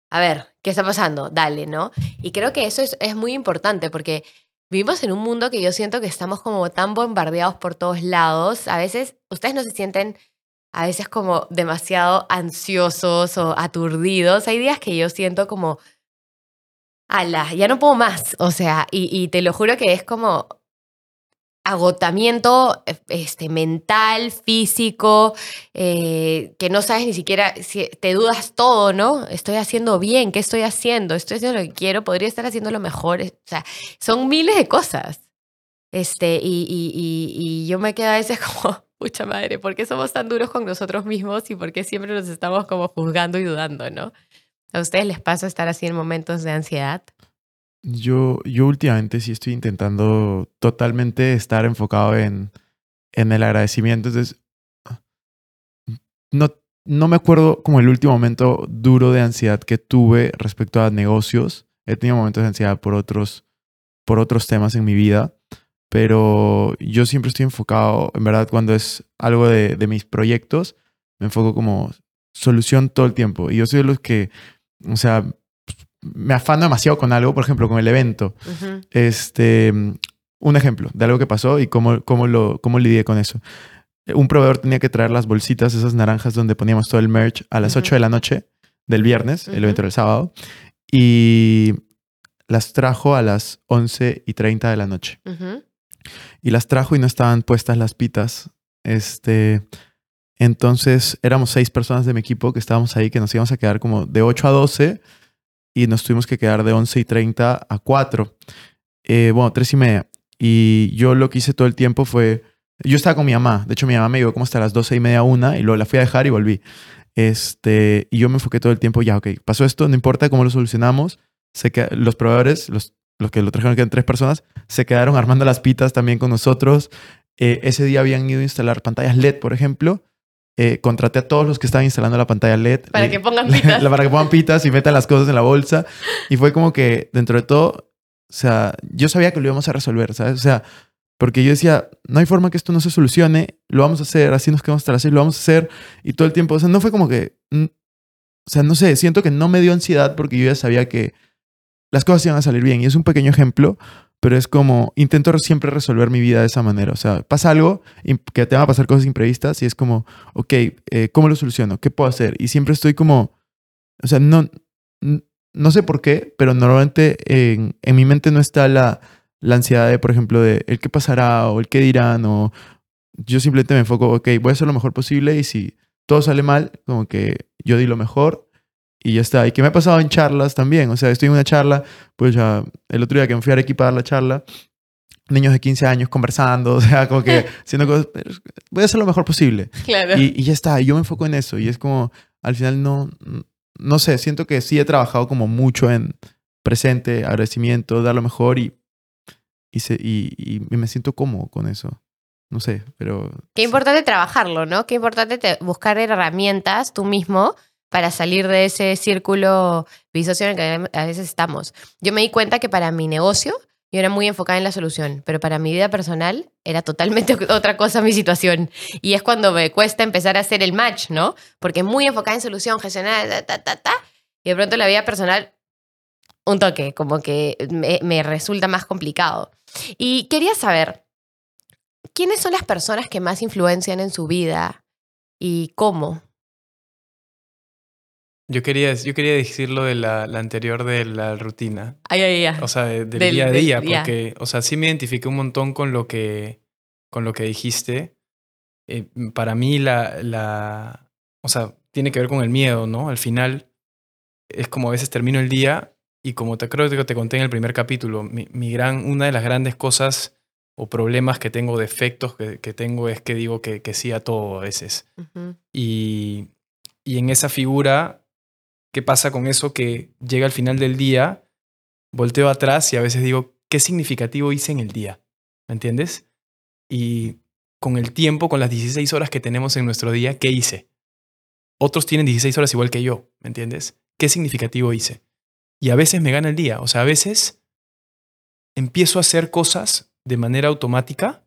A ver, ¿qué está pasando? Dale, ¿no? Y creo que eso es, es muy importante porque vivimos en un mundo que yo siento que estamos como tan bombardeados por todos lados. A veces ustedes no se sienten a veces como demasiado ansiosos o aturdidos. Hay días que yo siento como, ala, ya no puedo más. O sea, y, te lo juro que es como agotamiento eh, este, mental, físico, eh, que no sabes ni siquiera, si te dudas todo, ¿no? Estoy haciendo bien, ¿qué estoy haciendo? Estoy haciendo lo que quiero, podría estar haciendo lo mejor. O sea, son miles de cosas. Este, y, y, y, y yo me quedo a veces como, pucha madre, ¿por qué somos tan duros con nosotros mismos y por qué siempre nos estamos como juzgando y dudando, ¿no? ¿A ustedes les pasa estar así en momentos de ansiedad? Yo, yo últimamente sí estoy intentando totalmente estar enfocado en, en el agradecimiento. Entonces, no, no me acuerdo como el último momento duro de ansiedad que tuve respecto a negocios. He tenido momentos de ansiedad por otros, por otros temas en mi vida, pero yo siempre estoy enfocado, en verdad, cuando es algo de, de mis proyectos, me enfoco como solución todo el tiempo. Y yo soy de los que, o sea, me afano demasiado con algo, por ejemplo, con el evento. Este, un ejemplo de algo que pasó y cómo, cómo, lo, cómo lidié con eso. Un proveedor tenía que traer las bolsitas, esas naranjas donde poníamos todo el merch a las Ujú. 8 de la noche del viernes, el evento era el sábado, y las trajo a las 11 y 30 de la noche. Y las trajo y no estaban puestas las pitas. Este, entonces éramos seis personas de mi equipo que estábamos ahí, que nos íbamos a quedar como de 8 a 12 y nos tuvimos que quedar de 11 y 30 a 4. Eh, bueno, 3 y media. Y yo lo que hice todo el tiempo fue, yo estaba con mi mamá, de hecho mi mamá me llevó como hasta las 12 y media, una, y luego la fui a dejar y volví. Este, y yo me enfoqué todo el tiempo, ya, ok, pasó esto, no importa cómo lo solucionamos. Se que, los proveedores, los, los que lo trajeron, que eran tres personas, se quedaron armando las pitas también con nosotros. Eh, ese día habían ido a instalar pantallas LED, por ejemplo. Eh, contraté a todos los que estaban instalando la pantalla LED. Para que pongan pitas. la- para que pongan pitas y metan las cosas en la bolsa. Y fue como que, dentro de todo, o sea, yo sabía que lo íbamos a resolver, ¿sabes? O sea, porque yo decía, no hay forma que esto no se solucione, lo vamos a hacer, así nos quedamos hasta las seis, lo vamos a hacer. Y todo el tiempo, o sea, no fue como que, o sea, no sé, siento que no me dio ansiedad porque yo ya sabía que las cosas iban a salir bien. Y es un pequeño ejemplo, pero es como, intento re- siempre resolver mi vida de esa manera. O sea, pasa algo, que te van a pasar cosas imprevistas y es como, ok, eh, ¿cómo lo soluciono? ¿Qué puedo hacer? Y siempre estoy como, o sea, no, no sé por qué, pero normalmente en, mi mente no está la, la ansiedad de, por ejemplo, de el qué pasará o el qué dirán o yo simplemente me enfoco, ok, voy a hacer lo mejor posible y si todo sale mal, como que yo di lo mejor y ya está. Y que me ha pasado en charlas también, o sea, estoy en una charla, pues ya el otro día que me fui a Arequipa a dar la charla, niños de 15 años conversando, o sea, como que haciendo cosas, voy a hacer lo mejor posible. Claro. Y, y ya está, y yo me enfoco en eso. Y es como, al final no, no sé, siento que sí he trabajado como mucho en presente, agradecimiento, dar lo mejor y, y, se- y, y me siento cómodo con eso. No sé, pero... Qué importante trabajarlo, ¿no? Qué importante te- buscar herramientas tú mismo para salir de ese círculo vicioso en el que a veces estamos. Yo me di cuenta que para mi negocio yo era muy enfocada en la solución, pero para mi vida personal era totalmente otra cosa mi situación. Y es cuando me cuesta empezar a hacer el match, ¿no? Porque muy enfocada en solución, gestionar, ta, ta, ta, ta, y de pronto la vida personal, un toque, como que me, me resulta más complicado. Y quería saber, ¿quiénes son las personas que más influencian en su vida y cómo? Yo quería, yo quería decir lo de la, la anterior de la rutina. Ay, ay, ay. O sea, de- del, Del- día a del día. día. Porque, o sea, sí me identifiqué un montón con lo que, con lo que dijiste. eh, para mí la, la, o sea, tiene que ver con el miedo, ¿no? Al final es como a veces termino el día y como te creo que te conté en el primer capítulo, mi, mi gran, una de las grandes cosas o problemas que tengo, defectos que, que tengo es que digo que, que sí a todo a veces. Ujú. Y, y en esa figura, ¿qué pasa con eso? Que llega al final del día, volteo atrás y a veces digo, ¿qué significativo hice en el día? ¿Me entiendes? Y con el tiempo, con las 16 horas que tenemos en nuestro día, ¿qué hice? Otros tienen 16 horas igual que yo, ¿me entiendes? ¿Qué significativo hice? Y a veces me gana el día, o sea, a veces empiezo a hacer cosas de manera automática,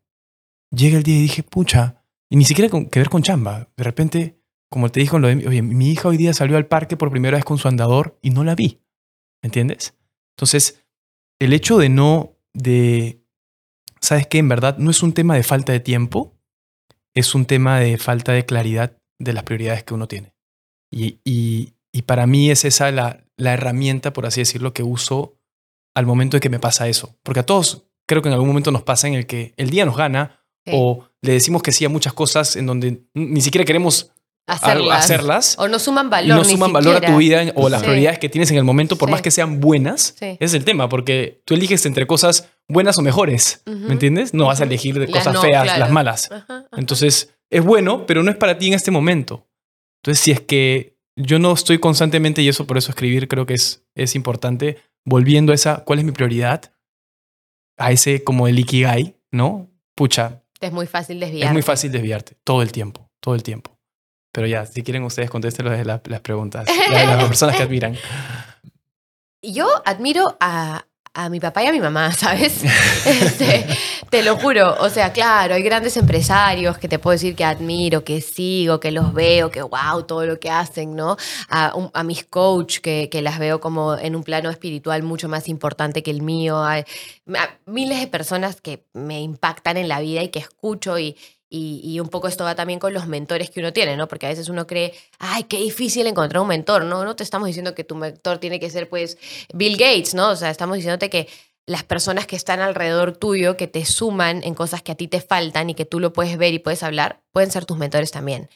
llega el día y dije, pucha, y ni siquiera con, que ver con chamba. De repente, como te dijo, lo de, oye, mi hija hoy día salió al parque por primera vez con su andador y no la vi. ¿Me entiendes? Entonces, el hecho de no, de, ¿sabes qué? En verdad, no es un tema de falta de tiempo, es un tema de falta de claridad de las prioridades que uno tiene. Y, y, y para mí es esa la, la herramienta, por así decirlo, que uso al momento de que me pasa eso. Porque a todos creo que en algún momento nos pasa en el que el día nos gana Sí. o le decimos que sí a muchas cosas en donde ni siquiera queremos hacerlas. hacerlas O no suman valor. no ni suman valor a tu vida o las Sí. prioridades que tienes en el momento, por Sí. más que sean buenas. Sí. Ese es el tema, porque tú eliges entre cosas buenas o mejores. ¿Me entiendes? No vas a elegir de Las cosas no, feas, claro. las malas. Ajá, ajá. Entonces, es bueno, pero no es para ti en este momento. Entonces, si es que yo no estoy constantemente, y eso por eso escribir creo que es, es importante, volviendo a esa, ¿cuál es mi prioridad? A ese como el ikigai, ¿no? Pucha, es muy fácil desviar. es muy fácil desviarte todo el tiempo, todo el tiempo. Pero ya, si quieren ustedes contesten las, las, las preguntas, las, las personas que admiran. Yo admiro a, a mi papá y a mi mamá, ¿sabes? Este, te lo juro. O sea, claro, hay grandes empresarios que te puedo decir que admiro, que sigo, que los veo, que wow, todo lo que hacen, ¿no? A, mis coach, que, que las veo como en un plano espiritual mucho más importante que el mío. Hay a miles de personas que me impactan en la vida y que escucho y, y, un poco esto va también con los mentores que uno tiene, ¿no? Porque a veces uno cree, ay, qué difícil encontrar un mentor, ¿no? No te estamos diciendo que tu mentor tiene que ser, pues, Bill Gates, ¿no? O sea, estamos diciéndote que las personas que están alrededor tuyo, que te suman en cosas que a ti te faltan y que tú lo puedes ver y puedes hablar, pueden ser tus mentores también.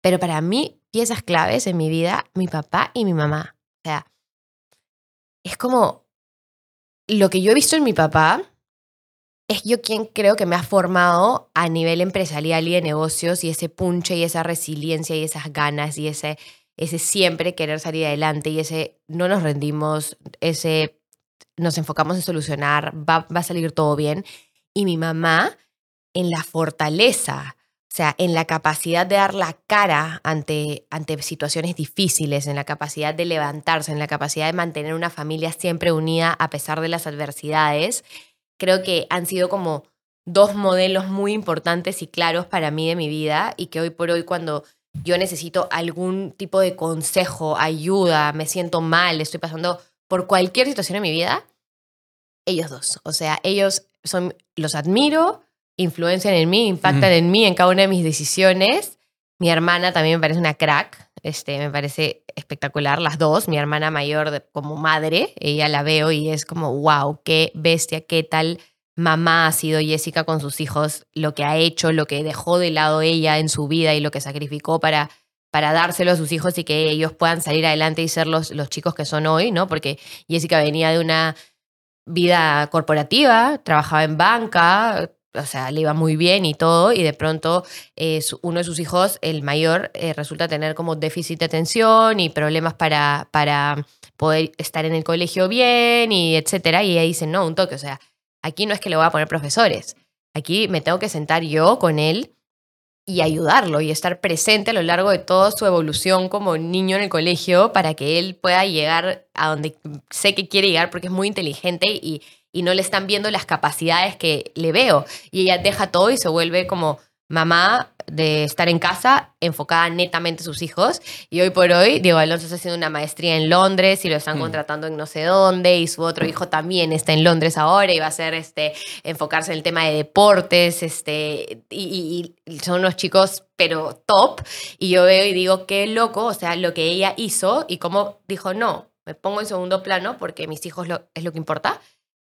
Pero para mí, piezas claves en mi vida, mi papá y mi mamá. O sea, es como lo que yo he visto en mi papá es yo quien creo que me ha formado a nivel empresarial y de negocios y ese punche y esa resiliencia y esas ganas y ese, ese siempre querer salir adelante y ese no nos rendimos, ese nos enfocamos en solucionar, va, va a salir todo bien. Y mi mamá en la fortaleza, o sea, en la capacidad de dar la cara ante, ante situaciones difíciles, en la capacidad de levantarse, en la capacidad de mantener una familia siempre unida a pesar de las adversidades, creo que han sido como dos modelos muy importantes y claros para mí de mi vida y que hoy por hoy cuando yo necesito algún tipo de consejo, ayuda, me siento mal, estoy pasando por cualquier situación en mi vida, ellos dos. O sea, ellos son, los admiro, influencian en mí, impactan en mí en cada una de mis decisiones. Mi hermana también me parece una crack, este, me parece espectacular, las dos. Mi hermana mayor como madre, ella la veo y es como, wow, qué bestia, qué tal mamá ha sido Jessica con sus hijos, lo que ha hecho, lo que dejó de lado ella en su vida y lo que sacrificó para, para dárselo a sus hijos y que ellos puedan salir adelante y ser los, los chicos que son hoy, ¿no? Porque Jessica venía de una vida corporativa, trabajaba en banca, o sea, le iba muy bien y todo, y de pronto eh, uno de sus hijos, el mayor, eh, resulta tener como déficit de atención y problemas para, para poder estar en el colegio bien y etcétera, y ella dice, no, un toque, o sea, aquí no es que le voy a poner profesores, aquí me tengo que sentar yo con él y ayudarlo y estar presente a lo largo de toda su evolución como niño en el colegio para que él pueda llegar a donde sé que quiere llegar porque es muy inteligente y, y no le están viendo las capacidades que le veo. Y ella deja todo y se vuelve como mamá de estar en casa enfocada netamente a sus hijos. Y hoy por hoy, Diego Alonso está haciendo una maestría en Londres y lo están Mm. contratando en no sé dónde. Y su otro hijo también está en Londres ahora y va a hacer este, enfocarse en el tema de deportes. Este, y, y- y son unos chicos, pero top. Y yo veo y digo, qué loco, o sea, lo que ella hizo y cómo dijo, no, me pongo en segundo plano porque mis hijos lo- es lo que importa.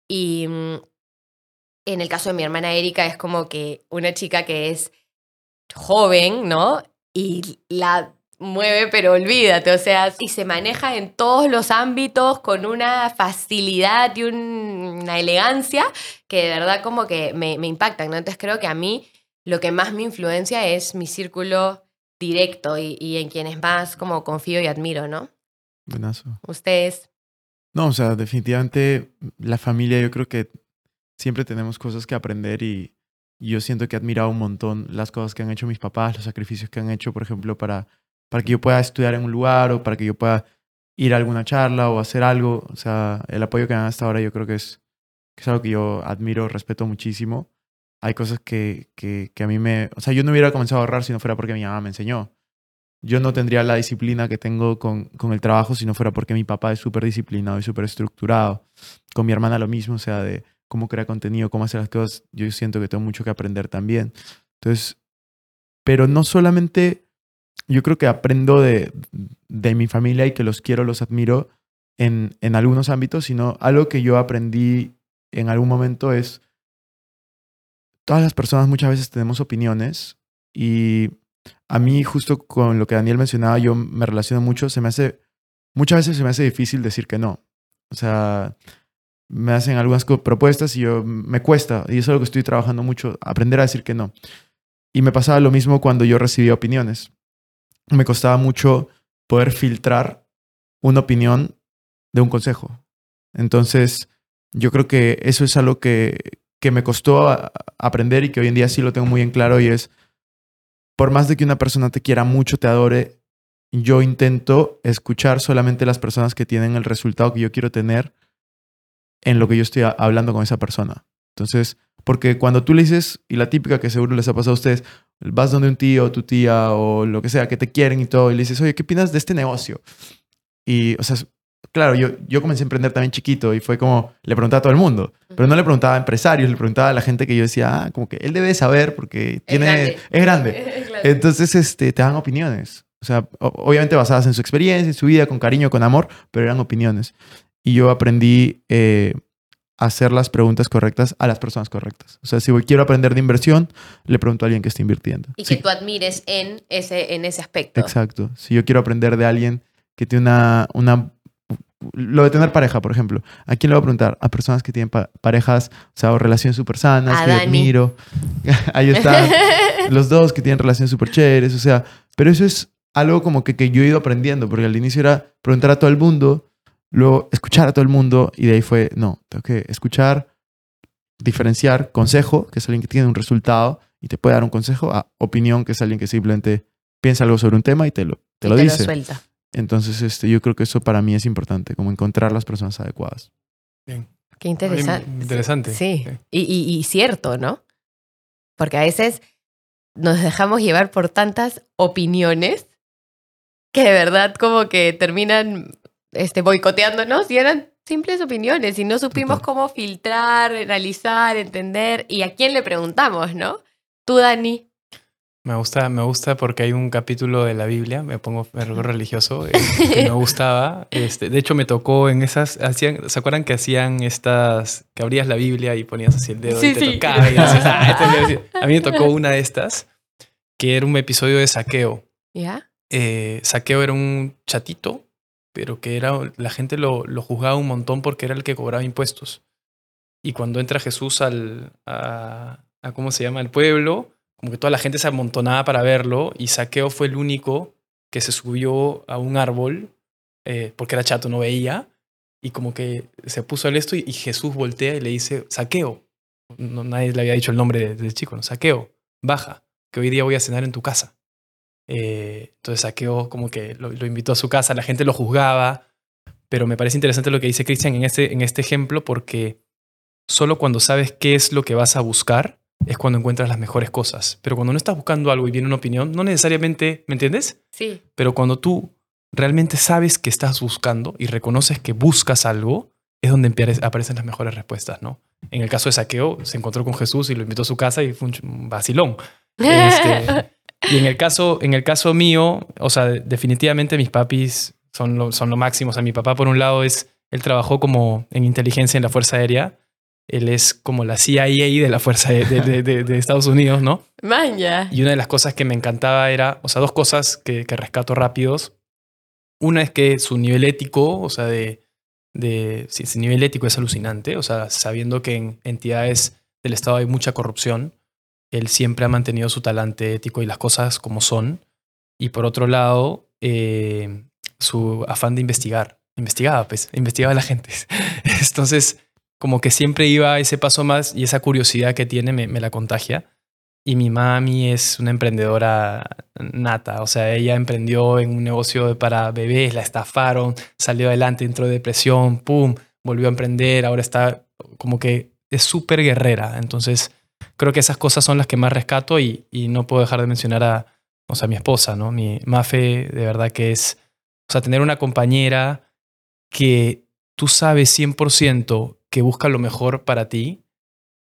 Y mm, en el caso de mi hermana Erika es como que una chica que es joven, ¿no? Y la mueve, pero olvídate, o sea, y se maneja en todos los ámbitos con una facilidad y una elegancia que de verdad como que me, me impactan, ¿no? Entonces creo que a mí lo que más me influencia es mi círculo directo y, y en quienes más como confío y admiro, ¿no? Buenazo. Ustedes. No, o sea, definitivamente la familia, yo creo que siempre tenemos cosas que aprender y, yo siento que he admirado un montón las cosas que han hecho mis papás, los sacrificios que han hecho, por ejemplo, para, para que yo pueda estudiar en un lugar o para que yo pueda ir a alguna charla o hacer algo. O sea, el apoyo que me dan hasta ahora yo creo que es, es algo que yo admiro, respeto muchísimo. Hay cosas que, que, que a mí me... O sea, yo no hubiera comenzado a ahorrar si no fuera porque mi mamá me enseñó. Yo no tendría la disciplina que tengo con, con el trabajo si no fuera porque mi papá es súper disciplinado y súper estructurado. Con mi hermana lo mismo, o sea, de cómo crear contenido, cómo hacer las cosas. Yo siento que tengo mucho que aprender también. Entonces, pero no solamente, yo creo que aprendo de, de mi familia y que los quiero, los admiro en, en algunos ámbitos, sino algo que yo aprendí en algún momento es, todas las personas muchas veces tenemos opiniones y a mí justo con lo que Daniel mencionaba, yo me relaciono mucho, se me hace, muchas veces se me hace difícil decir que no. O sea, me hacen algunas propuestas y yo me cuesta, y eso es lo que estoy trabajando mucho, aprender a decir que no. Y me pasaba lo mismo cuando yo recibía opiniones. Me costaba mucho poder filtrar una opinión de un consejo. Entonces, yo creo que eso es algo que, que me costó aprender y que hoy en día sí lo tengo muy en claro y es, por más de que una persona te quiera mucho, te adore, yo intento escuchar solamente las personas que tienen el resultado que yo quiero tener en lo que yo estoy hablando con esa persona. Entonces, porque cuando tú le dices, y la típica que seguro les ha pasado a ustedes, vas donde un tío tu tía o lo que sea, que te quieren y todo, y le dices, oye, ¿qué opinas de este negocio? Y, o sea, claro, yo, yo comencé a emprender también chiquito y fue como, le preguntaba a todo el mundo, pero no le preguntaba a empresarios, le preguntaba a la gente que yo decía, ah, como que él debe saber porque tiene, es grande. Es grande. Entonces, este, te dan opiniones. O sea, obviamente basadas en su experiencia, en su vida, con cariño, con amor, pero eran opiniones. Y yo aprendí eh, a hacer las preguntas correctas a las personas correctas. O sea, si voy, quiero aprender de inversión, le pregunto a alguien que está invirtiendo. Y sí. que tú admires en ese, en ese aspecto. Exacto. Si yo quiero aprender de alguien que tiene una, una lo de tener pareja, por ejemplo. ¿A quién le voy a preguntar? A personas que tienen pa parejas, o sea, o relaciones súper sanas, A que Dani. admiro. Ahí están. Los dos que tienen relaciones súper chéveres, o sea, pero eso es algo como que, que yo he ido aprendiendo, porque al inicio era preguntar a todo el mundo, luego escuchar a todo el mundo, y de ahí fue, no, tengo que escuchar, diferenciar, consejo, que es alguien que tiene un resultado y te puede dar un consejo, a opinión, que es alguien que simplemente piensa algo sobre un tema y te lo, te Y lo te dice. lo suelta. Entonces, este, yo creo que eso para mí es importante, como encontrar las personas adecuadas. Bien. Qué interesante. Interesante. Sí. Y, y, y cierto, ¿no? Porque a veces nos dejamos llevar por tantas opiniones que de verdad como que terminan este, boicoteándonos y eran simples opiniones y no supimos Total. cómo filtrar, analizar, entender y a quién le preguntamos, ¿no? Tú, Dani. Me gusta, me gusta porque hay un capítulo de la Biblia, me pongo me religioso, eh, que me gustaba. Este, de hecho, me tocó en esas, hacían, ¿se acuerdan que hacían estas, que abrías la Biblia y ponías así el dedo Sí, y te sí. tocaba? y decías, "Ah, este le decía". A mí me tocó una de estas, que era un episodio de saqueo. ¿Ya? Eh, saqueo era un chatito, pero que era, la gente lo, lo juzgaba un montón porque era el que cobraba impuestos. Y cuando entra Jesús al, a, a ¿cómo se llama? Al pueblo, como que toda la gente se amontonaba para verlo y Saqueo fue el único que se subió a un árbol eh, porque era chato, no veía. Y como que se puso al esto y, Jesús voltea y le dice, Saqueo. No, nadie le había dicho el nombre de- del chico, ¿no? Saqueo, baja, que hoy día voy a cenar en tu casa. Eh, entonces Saqueo como que lo, lo invitó a su casa, la gente lo juzgaba, pero me parece interesante lo que dice Cristian en este, en este ejemplo porque solo cuando sabes qué es lo que vas a buscar es cuando encuentras las mejores cosas. Pero cuando no estás buscando algo y viene una opinión, no necesariamente, ¿me entiendes? Sí. Pero cuando tú realmente sabes que estás buscando y reconoces que buscas algo, es donde aparecen las mejores respuestas, ¿no? En el caso de Saqueo, se encontró con Jesús y lo invitó a su casa y fue un vacilón. Este, y en el caso, en el caso mío, o sea, definitivamente mis papis son lo, son lo máximo. O sea, mi papá, por un lado, es, él trabajó como en inteligencia en la Fuerza Aérea él es como la CIA de la Fuerza de, de- de- de Estados Unidos, ¿no? Maña. Y una de las cosas que me encantaba era, o sea, dos cosas que, que rescato rápidos. Una es que su nivel ético, o sea, de, de sí, su nivel ético es alucinante, o sea, sabiendo que en entidades del Estado hay mucha corrupción, él siempre ha mantenido su talante ético y las cosas como son. Y por otro lado, eh, su afán de investigar. Investigaba, pues, investigaba a la gente. Entonces, como que siempre iba ese paso más y esa curiosidad que tiene me, me la contagia. Y mi mami es una emprendedora nata, o sea, ella emprendió en un negocio para bebés, la estafaron, salió adelante, entró de depresión, pum, volvió a emprender, ahora está como que es súper guerrera. Entonces, creo que esas cosas son las que más rescato y, y no puedo dejar de mencionar a, o sea, mi esposa, ¿no? Mi Mafe, de verdad que es, o sea, tener una compañera que tú sabes 100% que busca lo mejor para ti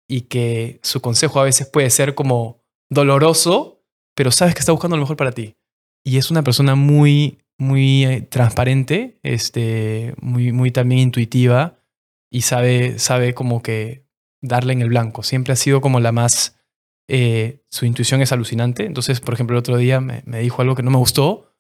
y que su consejo a veces puede ser como doloroso, pero sabes que está buscando lo mejor para ti. Y es una persona muy, muy eh, transparente, este, muy, muy también intuitiva y sabe, sabe como que darle en el blanco. Siempre ha sido como la más... eh, su intuición es alucinante. Entonces, por ejemplo, el otro día me, dijo algo que no me gustó,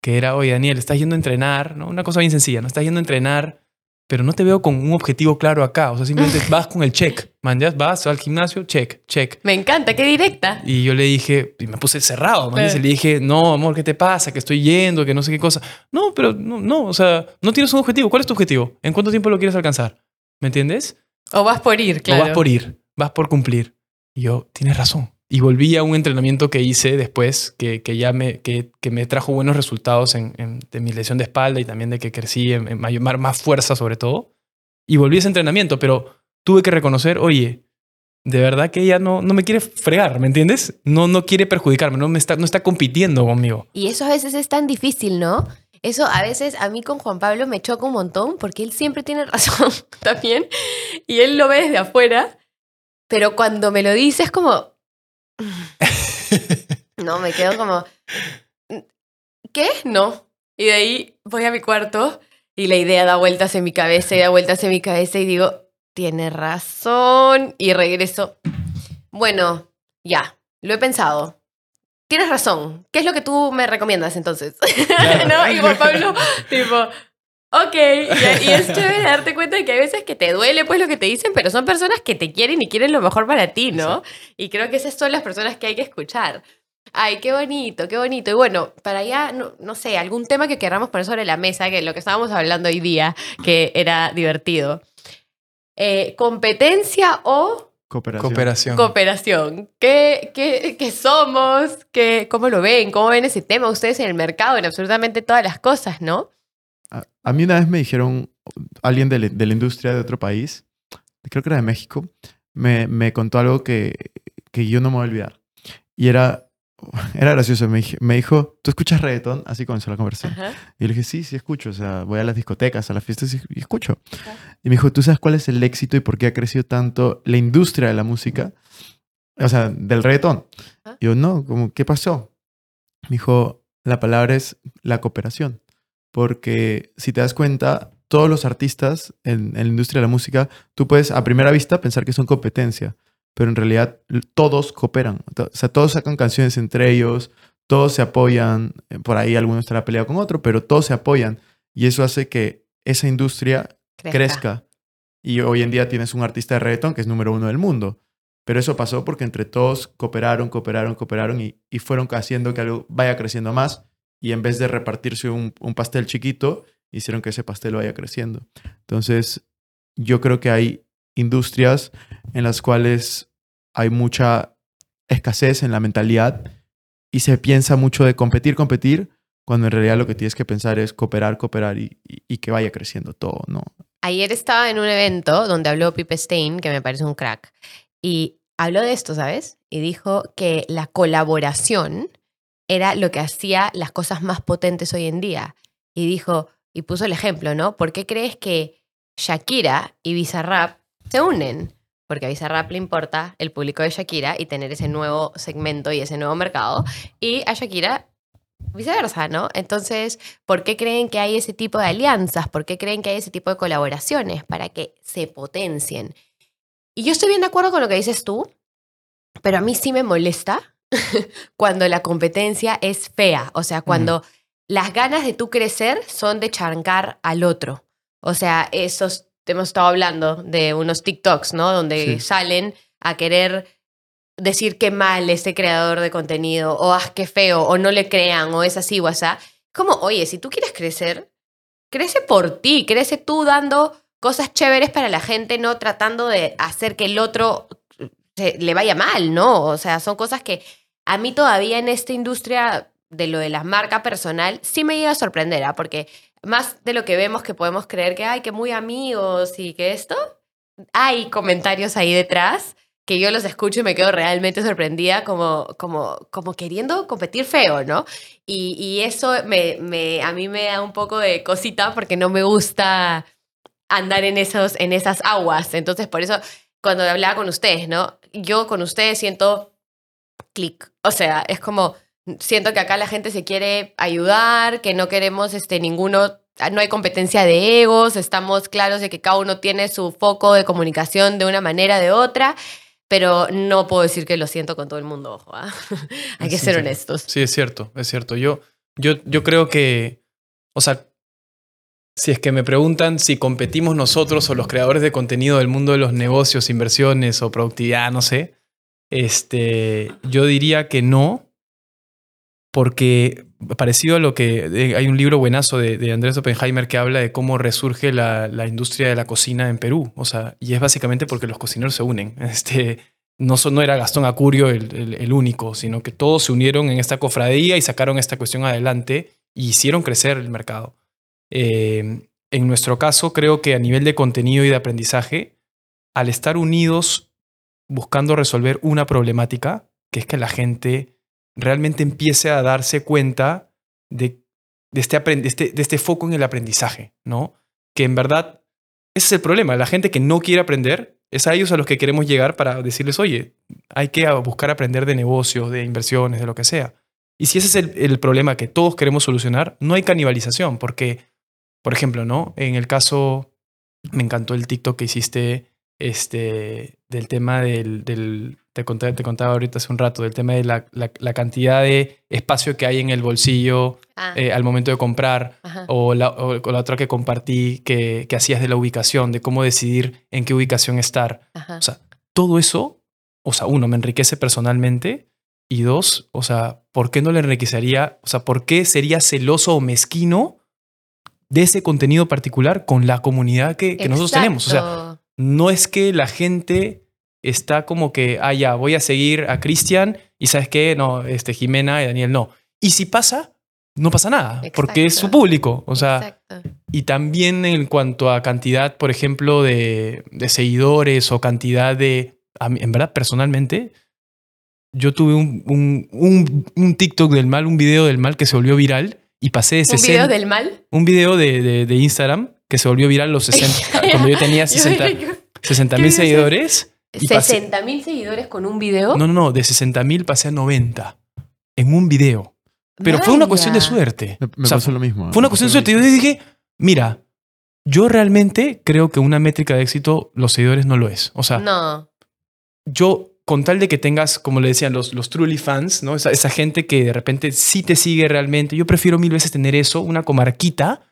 que era, oye, Daniel, estás yendo a entrenar, ¿no? Una cosa bien sencilla, ¿no? Estás yendo a entrenar, pero no te veo con un objetivo claro acá. O sea, simplemente vas con el check, man, ya vas al gimnasio, check, check. Me encanta, qué directa. Y yo le dije, y me puse cerrado, man, Eh. y le dije, no, amor, ¿qué te pasa? Que estoy yendo, que no sé qué cosa. No, pero no, no, o sea, no tienes un objetivo. ¿Cuál es tu objetivo? ¿En cuánto tiempo lo quieres alcanzar? ¿Me entiendes? O vas por ir, claro. O vas por ir, vas por cumplir. Y yo, tienes razón. Y volví a un entrenamiento que hice después, que, que ya me, que, que me trajo buenos resultados en, de mi lesión de espalda y también de que crecí en, en mayor- más fuerza sobre todo. Y volví a ese entrenamiento, pero tuve que reconocer, oye, de verdad que ella no, no me quiere fregar, ¿me entiendes? No, no quiere perjudicarme, no, me está, no está compitiendo conmigo. Y eso a veces es tan difícil, ¿no? Eso a veces a mí con Juan Pablo me choca un montón porque él siempre tiene razón también y él lo ve desde afuera, pero cuando me lo dice es como... No, me quedo como... ¿Qué? No. Y de ahí voy a mi cuarto y la idea da vueltas en mi cabeza y da vueltas en mi cabeza y digo, tiene razón y regreso. Bueno, ya, lo he pensado. Tienes razón. ¿Qué es lo que tú me recomiendas entonces? Claro. ¿No? Y Juan Pablo, tipo, ok. Y, y es chévere darte cuenta de que hay veces que te duele pues lo que te dicen, pero son personas que te quieren y quieren lo mejor para ti, ¿no? Y creo que esas son las personas que hay que escuchar. Ay, qué bonito, qué bonito. Y bueno, para allá, no, no sé, algún tema que queramos poner sobre la mesa, que lo que estábamos hablando hoy día, que era divertido. Eh, ¿Competencia o Cooperación. Cooperación. cooperación? ¿Qué, qué, qué somos? ¿Qué, ¿Cómo lo ven? ¿Cómo ven ese tema ustedes en el mercado, en absolutamente todas las cosas, no? A, a mí una vez me dijeron, alguien de, la- de la industria de otro país, creo que era de México, me, me contó algo que, que yo no me voy a olvidar. Y era, era gracioso. Me, me dijo, ¿tú escuchas reggaetón? Así comenzó la conversación. Ajá. Y le dije, sí, sí escucho. O sea, voy a las discotecas, a las fiestas y, y escucho. Y me dijo, ¿tú sabes cuál es el éxito y por qué ha crecido tanto la industria de la música? O sea, del reggaetón. Ah. Y yo, no, como, ¿qué pasó? Me dijo, la palabra es la cooperación. Porque si te das cuenta, todos los artistas en, en la industria de la música, tú puedes a primera vista pensar que son competencia, pero en realidad todos cooperan. O sea, todos sacan canciones entre ellos, todos se apoyan, eh, por ahí alguno estará peleado con otro, pero todos se apoyan y eso hace que esa industria crezca. Y hoy en día tienes un artista de reggaetón que es número uno del mundo. Pero eso pasó porque entre todos cooperaron, cooperaron, cooperaron y, y fueron haciendo que algo vaya creciendo más. Y en vez de repartirse un, pastel chiquito, hicieron que ese pastel vaya creciendo. Entonces, yo creo que hay industrias en las cuales hay mucha escasez en la mentalidad y se piensa mucho de competir, competir, cuando en realidad lo que tienes que pensar es cooperar, cooperar y, y- y que vaya creciendo todo, ¿no? Ayer estaba en un evento donde habló Pipe Stein, que me parece un crack, y habló de esto, ¿sabes? Y dijo que la colaboración era lo que hacía las cosas más potentes hoy en día. Y dijo, y puso el ejemplo, ¿no? ¿Por qué crees que Shakira y Bizarrap se unen? Porque a Bizarrap le importa el público de Shakira y tener ese nuevo segmento y ese nuevo mercado. Y a Shakira viceversa, ¿no? Entonces, ¿por qué creen que hay ese tipo de alianzas? ¿Por qué creen que hay ese tipo de colaboraciones? Para que se potencien. Y yo estoy bien de acuerdo con lo que dices tú, pero a mí sí me molesta cuando la competencia es fea, o sea, cuando las ganas de tú crecer son de chancar al otro. O sea, esos, hemos estado hablando de unos TikToks, ¿no? Donde Sí. salen a querer decir qué mal este creador de contenido, o ah, qué feo, o no le crean, o es así o así. Como, oye, si tú quieres crecer, crece por ti, crece tú dando cosas chéveres para la gente, no tratando de hacer que el otro le vaya mal, ¿no? O sea, son cosas que a mí todavía en esta industria de lo de la marca personal sí me llega a sorprender, ¿ah? Porque más de lo que vemos que podemos creer que hay que muy amigos y que esto, hay comentarios ahí detrás que yo los escucho y me quedo realmente sorprendida como, como, como queriendo competir feo, ¿no? Y, y eso me, me, a mí me da un poco de cosita porque no me gusta andar en, esos, en esas aguas. Entonces, por eso, cuando hablaba con ustedes, ¿no? Yo con ustedes siento clic. O sea, es como, siento que acá la gente se quiere ayudar, que no queremos este, ninguno, no hay competencia de egos, estamos claros de que cada uno tiene su foco de comunicación de una manera o de otra. Pero no puedo decir que lo siento con todo el mundo, ojo. ¿ah? Hay que Sí, ser honestos. Sí, es cierto, es cierto. Yo, yo, yo creo que, o sea, si es que me preguntan si competimos nosotros o los creadores de contenido del mundo de los negocios, inversiones o productividad, no sé, este, yo diría que no, porque parecido a lo que hay un libro buenazo de, de Andrés Oppenheimer que habla de cómo resurge la, la industria de la cocina en Perú, o sea, y es básicamente porque los cocineros se unen. Este, no, no era Gastón Acurio el- el único, sino que todos se unieron en esta cofradía y sacaron esta cuestión adelante y hicieron crecer el mercado. Eh, en nuestro caso, creo que a nivel de contenido y de aprendizaje, al estar unidos buscando resolver una problemática, que es que la gente realmente empiece a darse cuenta este, este, de este foco en el aprendizaje, ¿no? Que en verdad ese es el problema. La gente que no quiere aprender, es a ellos a los que queremos llegar para decirles, oye, hay que buscar aprender de negocios, de inversiones, de lo que sea. Y si ese es el problema que todos queremos solucionar, no hay canibalización, porque, por ejemplo, ¿no? En el caso, me encantó el TikTok que hiciste este, del tema del, del te, conté- te contaba ahorita hace un rato, del tema de la, la- la cantidad de espacio que hay en el bolsillo Ah, eh, al momento de comprar, o la, o la otra que compartí que, que hacías de la ubicación, de cómo decidir en qué ubicación estar. ajá. O sea, todo eso, o sea, uno, me enriquece personalmente. Y dos, o sea, ¿por qué no le enriquecería? O sea, ¿por qué sería celoso o mezquino de ese contenido particular con la comunidad que, que nosotros tenemos? O sea, no es que la gente está como que, ah, ya, voy a seguir a Cristian y sabes qué, no, este, Jimena y Daniel no. Y si pasa, no pasa nada, porque es su público. O sea, Exacto. y también en cuanto a cantidad, por ejemplo, de, de seguidores o cantidad de... mí, en verdad, personalmente, yo tuve un, un, un, un TikTok del mal, un video del mal que se volvió viral y pasé de ¿Un 60... video del mal? un video de, de- de Instagram que se volvió viral los 60, cuando yo tenía 60 Yo dije, 60 ¿qué mil seguidores. y pasé- 60 mil seguidores con un video. No, no, no, de 60 mil pasé a 90 en un video. Pero fue una cuestión de suerte. Me, me O sea, pasó lo mismo. Fue una cuestión de suerte. Yo dije, mira, yo realmente creo que una métrica de éxito, los seguidores no lo es. O sea, No. yo, con tal de que tengas, como le decían, los, los truly fans, ¿no? Esa, esa gente que de repente sí te sigue realmente, yo prefiero mil veces tener eso, una comarquita,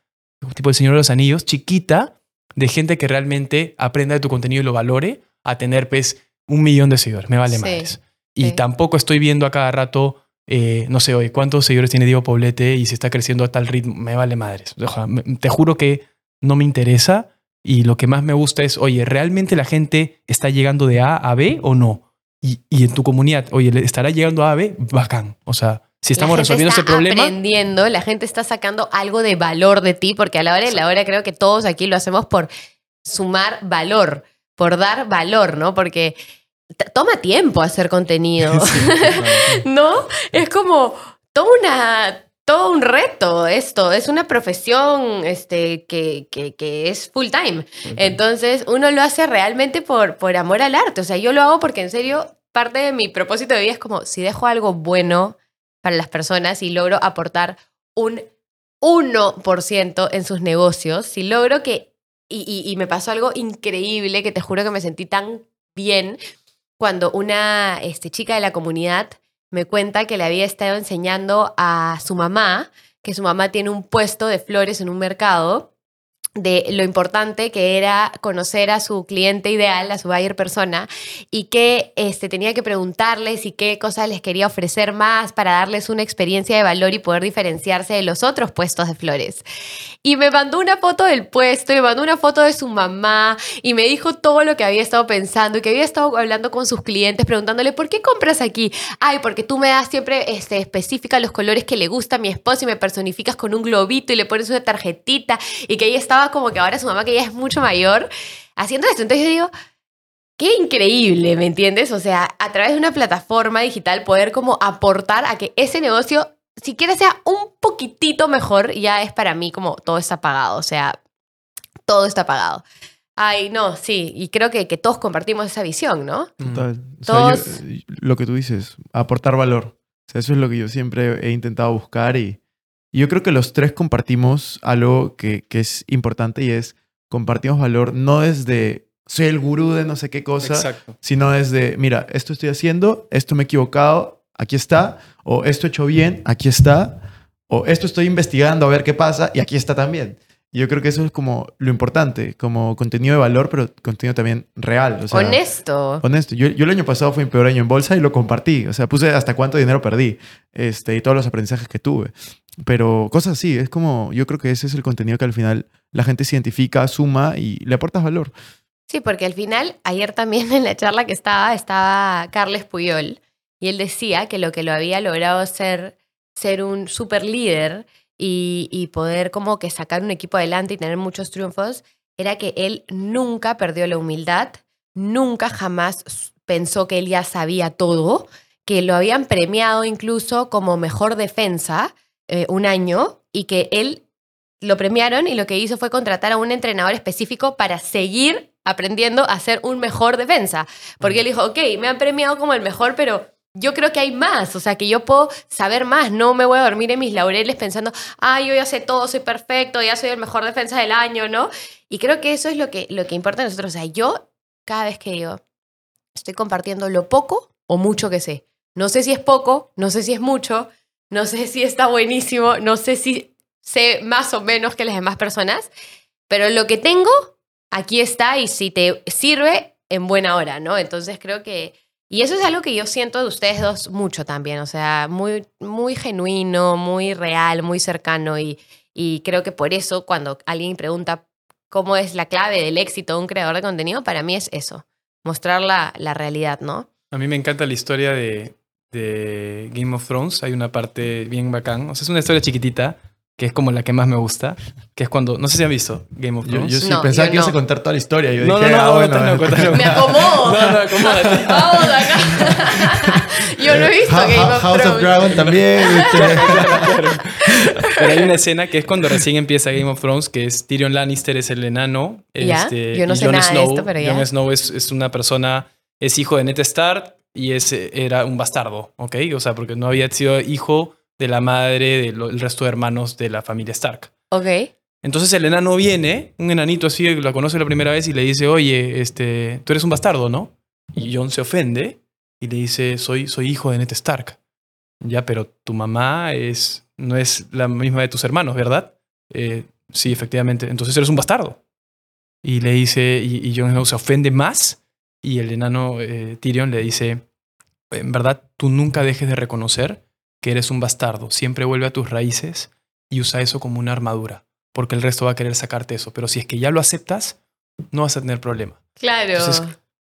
tipo el Señor de los Anillos, chiquita, de gente que realmente aprenda de tu contenido y lo valore, a tener, pues, un millón de seguidores. Me vale Sí, madres. Y sí. tampoco estoy viendo a cada rato, eh, no sé, hoy, cuántos seguidores tiene Diego Poblete y si está creciendo a tal ritmo. Me vale madres. O sea, me- te juro que no me interesa. Y lo que más me gusta es, oye, ¿realmente la gente está llegando de A a B o no? Y, y en tu comunidad, oye, ¿le estará llegando a A, B? Bacán. O sea, si estamos resolviendo está ese problema, aprendiendo, la gente está sacando algo de valor de ti, porque a la hora de la hora creo que todos aquí lo hacemos por sumar valor, por dar valor, ¿no? Porque toma tiempo hacer contenido, Sí. ¿no? Es como toda una todo un reto esto, es una profesión este, que, que, que es full time. Entonces uno lo hace realmente por, por amor al arte. O sea, yo lo hago porque en serio, parte de mi propósito de vida es como si dejo algo bueno para las personas y logro aportar un 1% en sus negocios, si logro que... Y, y- y me pasó algo increíble que te juro que me sentí tan bien cuando una este, chica de la comunidad me cuenta que le había estado enseñando a su mamá, que su mamá tiene un puesto de flores en un mercado de lo importante que era conocer a su cliente ideal, a su buyer persona, y que este, tenía que preguntarles y qué cosas les quería ofrecer más para darles una experiencia de valor y poder diferenciarse de los otros puestos de flores. Y me mandó una foto del puesto, y me mandó una foto de su mamá, y me dijo todo lo que había estado pensando, y que había estado hablando con sus clientes, preguntándole, ¿por qué compras aquí? Ay, porque tú me das siempre este, específica los colores que le gusta a mi esposo y me personificas con un globito y le pones una tarjetita, y que ella estaba como que ahora su mamá, que ya es mucho mayor, haciendo esto. Entonces yo digo, qué increíble, ¿me entiendes? O sea, a través de una plataforma digital poder como aportar a que ese negocio, siquiera sea un poquitito mejor, ya es para mí como todo está pagado. O sea, todo está pagado. Ay, no, sí, y creo que, que todos compartimos esa visión, ¿no? Total. O sea, Todos- yo- lo que tú dices, aportar valor. O sea, eso es lo que yo siempre he intentado buscar y, y yo creo que los tres compartimos algo que, que es importante y es compartimos valor no desde soy el gurú de no sé qué cosa, Exacto. sino desde, mira, esto estoy haciendo, esto me he equivocado, aquí está, o esto he hecho bien, aquí está, o esto estoy investigando a ver qué pasa y aquí está también. Yo creo que eso es como lo importante, como contenido de valor, pero contenido también real. O sea, Honesto. Honesto, yo, yo el año pasado fue mi peor año en bolsa y lo compartí. O sea, puse hasta cuánto dinero perdí este, y todos los aprendizajes que tuve. Pero cosas así, es como, yo creo que ese es el contenido que al final la gente se identifica, suma y le aportas valor. Sí, porque al final, ayer también en la charla que estaba, estaba Carles Puyol y él decía que lo que lo había logrado ser, ser un super líder y, poder como que sacar un equipo adelante y tener muchos triunfos era que él nunca perdió la humildad, nunca jamás pensó que él ya sabía todo, que lo habían premiado incluso como mejor defensa eh, un año y que él lo premiaron y lo que hizo fue contratar a un entrenador específico para seguir aprendiendo a ser un mejor defensa. Porque él dijo, ok, me han premiado como el mejor, pero yo creo que hay más, o sea, que yo puedo saber más, no me voy a dormir en mis laureles pensando, ah, yo ya sé todo, soy perfecto, ya soy el mejor defensa del año, ¿no? Y creo que eso es lo que, lo que importa a nosotros. O sea, yo cada vez que digo, estoy compartiendo lo poco o mucho que sé. No sé si es poco, no sé si es mucho, no sé si está buenísimo, no sé si sé más o menos que las demás personas, pero lo que tengo, aquí está y si te sirve, en buena hora, ¿no? Entonces creo que... Y eso es algo que yo siento de ustedes dos mucho también, o sea, muy, muy genuino, muy real, muy cercano y, y creo que por eso cuando alguien pregunta cómo es la clave del éxito de un creador de contenido, para mí es eso, mostrar la, la realidad, ¿no? A mí me encanta la historia de, de Game of Thrones. Hay una parte bien bacán. O sea, es una historia chiquitita, que es como la que más me gusta. Que es cuando... No sé si han visto Game of Yo, Thrones. yo sí No, pensaba yo que ibas a no. contar toda la historia. Yo no, no, dije, no, ah, no, bueno, estás loco, estás loco. Me acomodo. No, no, acomódate. Vamos acá. Yo no he visto Ha- Game Ha- of House of Thrones. Dragon también. Pero hay una escena que es cuando recién empieza Game of Thrones, que es Tyrion Lannister es el enano. Ya, este, yo no sé Jon nada de Snow, esto, pero ya. Jon Snow es, es una persona, es hijo de Ned Stark y es, era un bastardo, ¿ok? O sea, porque no había sido hijo de la madre del resto de hermanos de la familia Stark. Ok. Entonces el enano viene, un enanito así, lo conoce la primera vez y le dice, oye, este, tú eres un bastardo, ¿no? Y Jon se ofende y le dice, soy, soy hijo de Ned Stark. Ya, pero tu mamá es, no es la misma de tus hermanos, ¿verdad? "Eh, sí, efectivamente. Entonces eres un bastardo. Y le dice, y, y Jon Snow se ofende más y el enano eh, Tyrion le dice, en verdad, tú nunca dejes de reconocer que eres un bastardo. Siempre vuelve a tus raíces y usa eso como una armadura porque el resto va a querer sacarte eso. Pero si es que ya lo aceptas, no vas a tener problema. Claro. Entonces,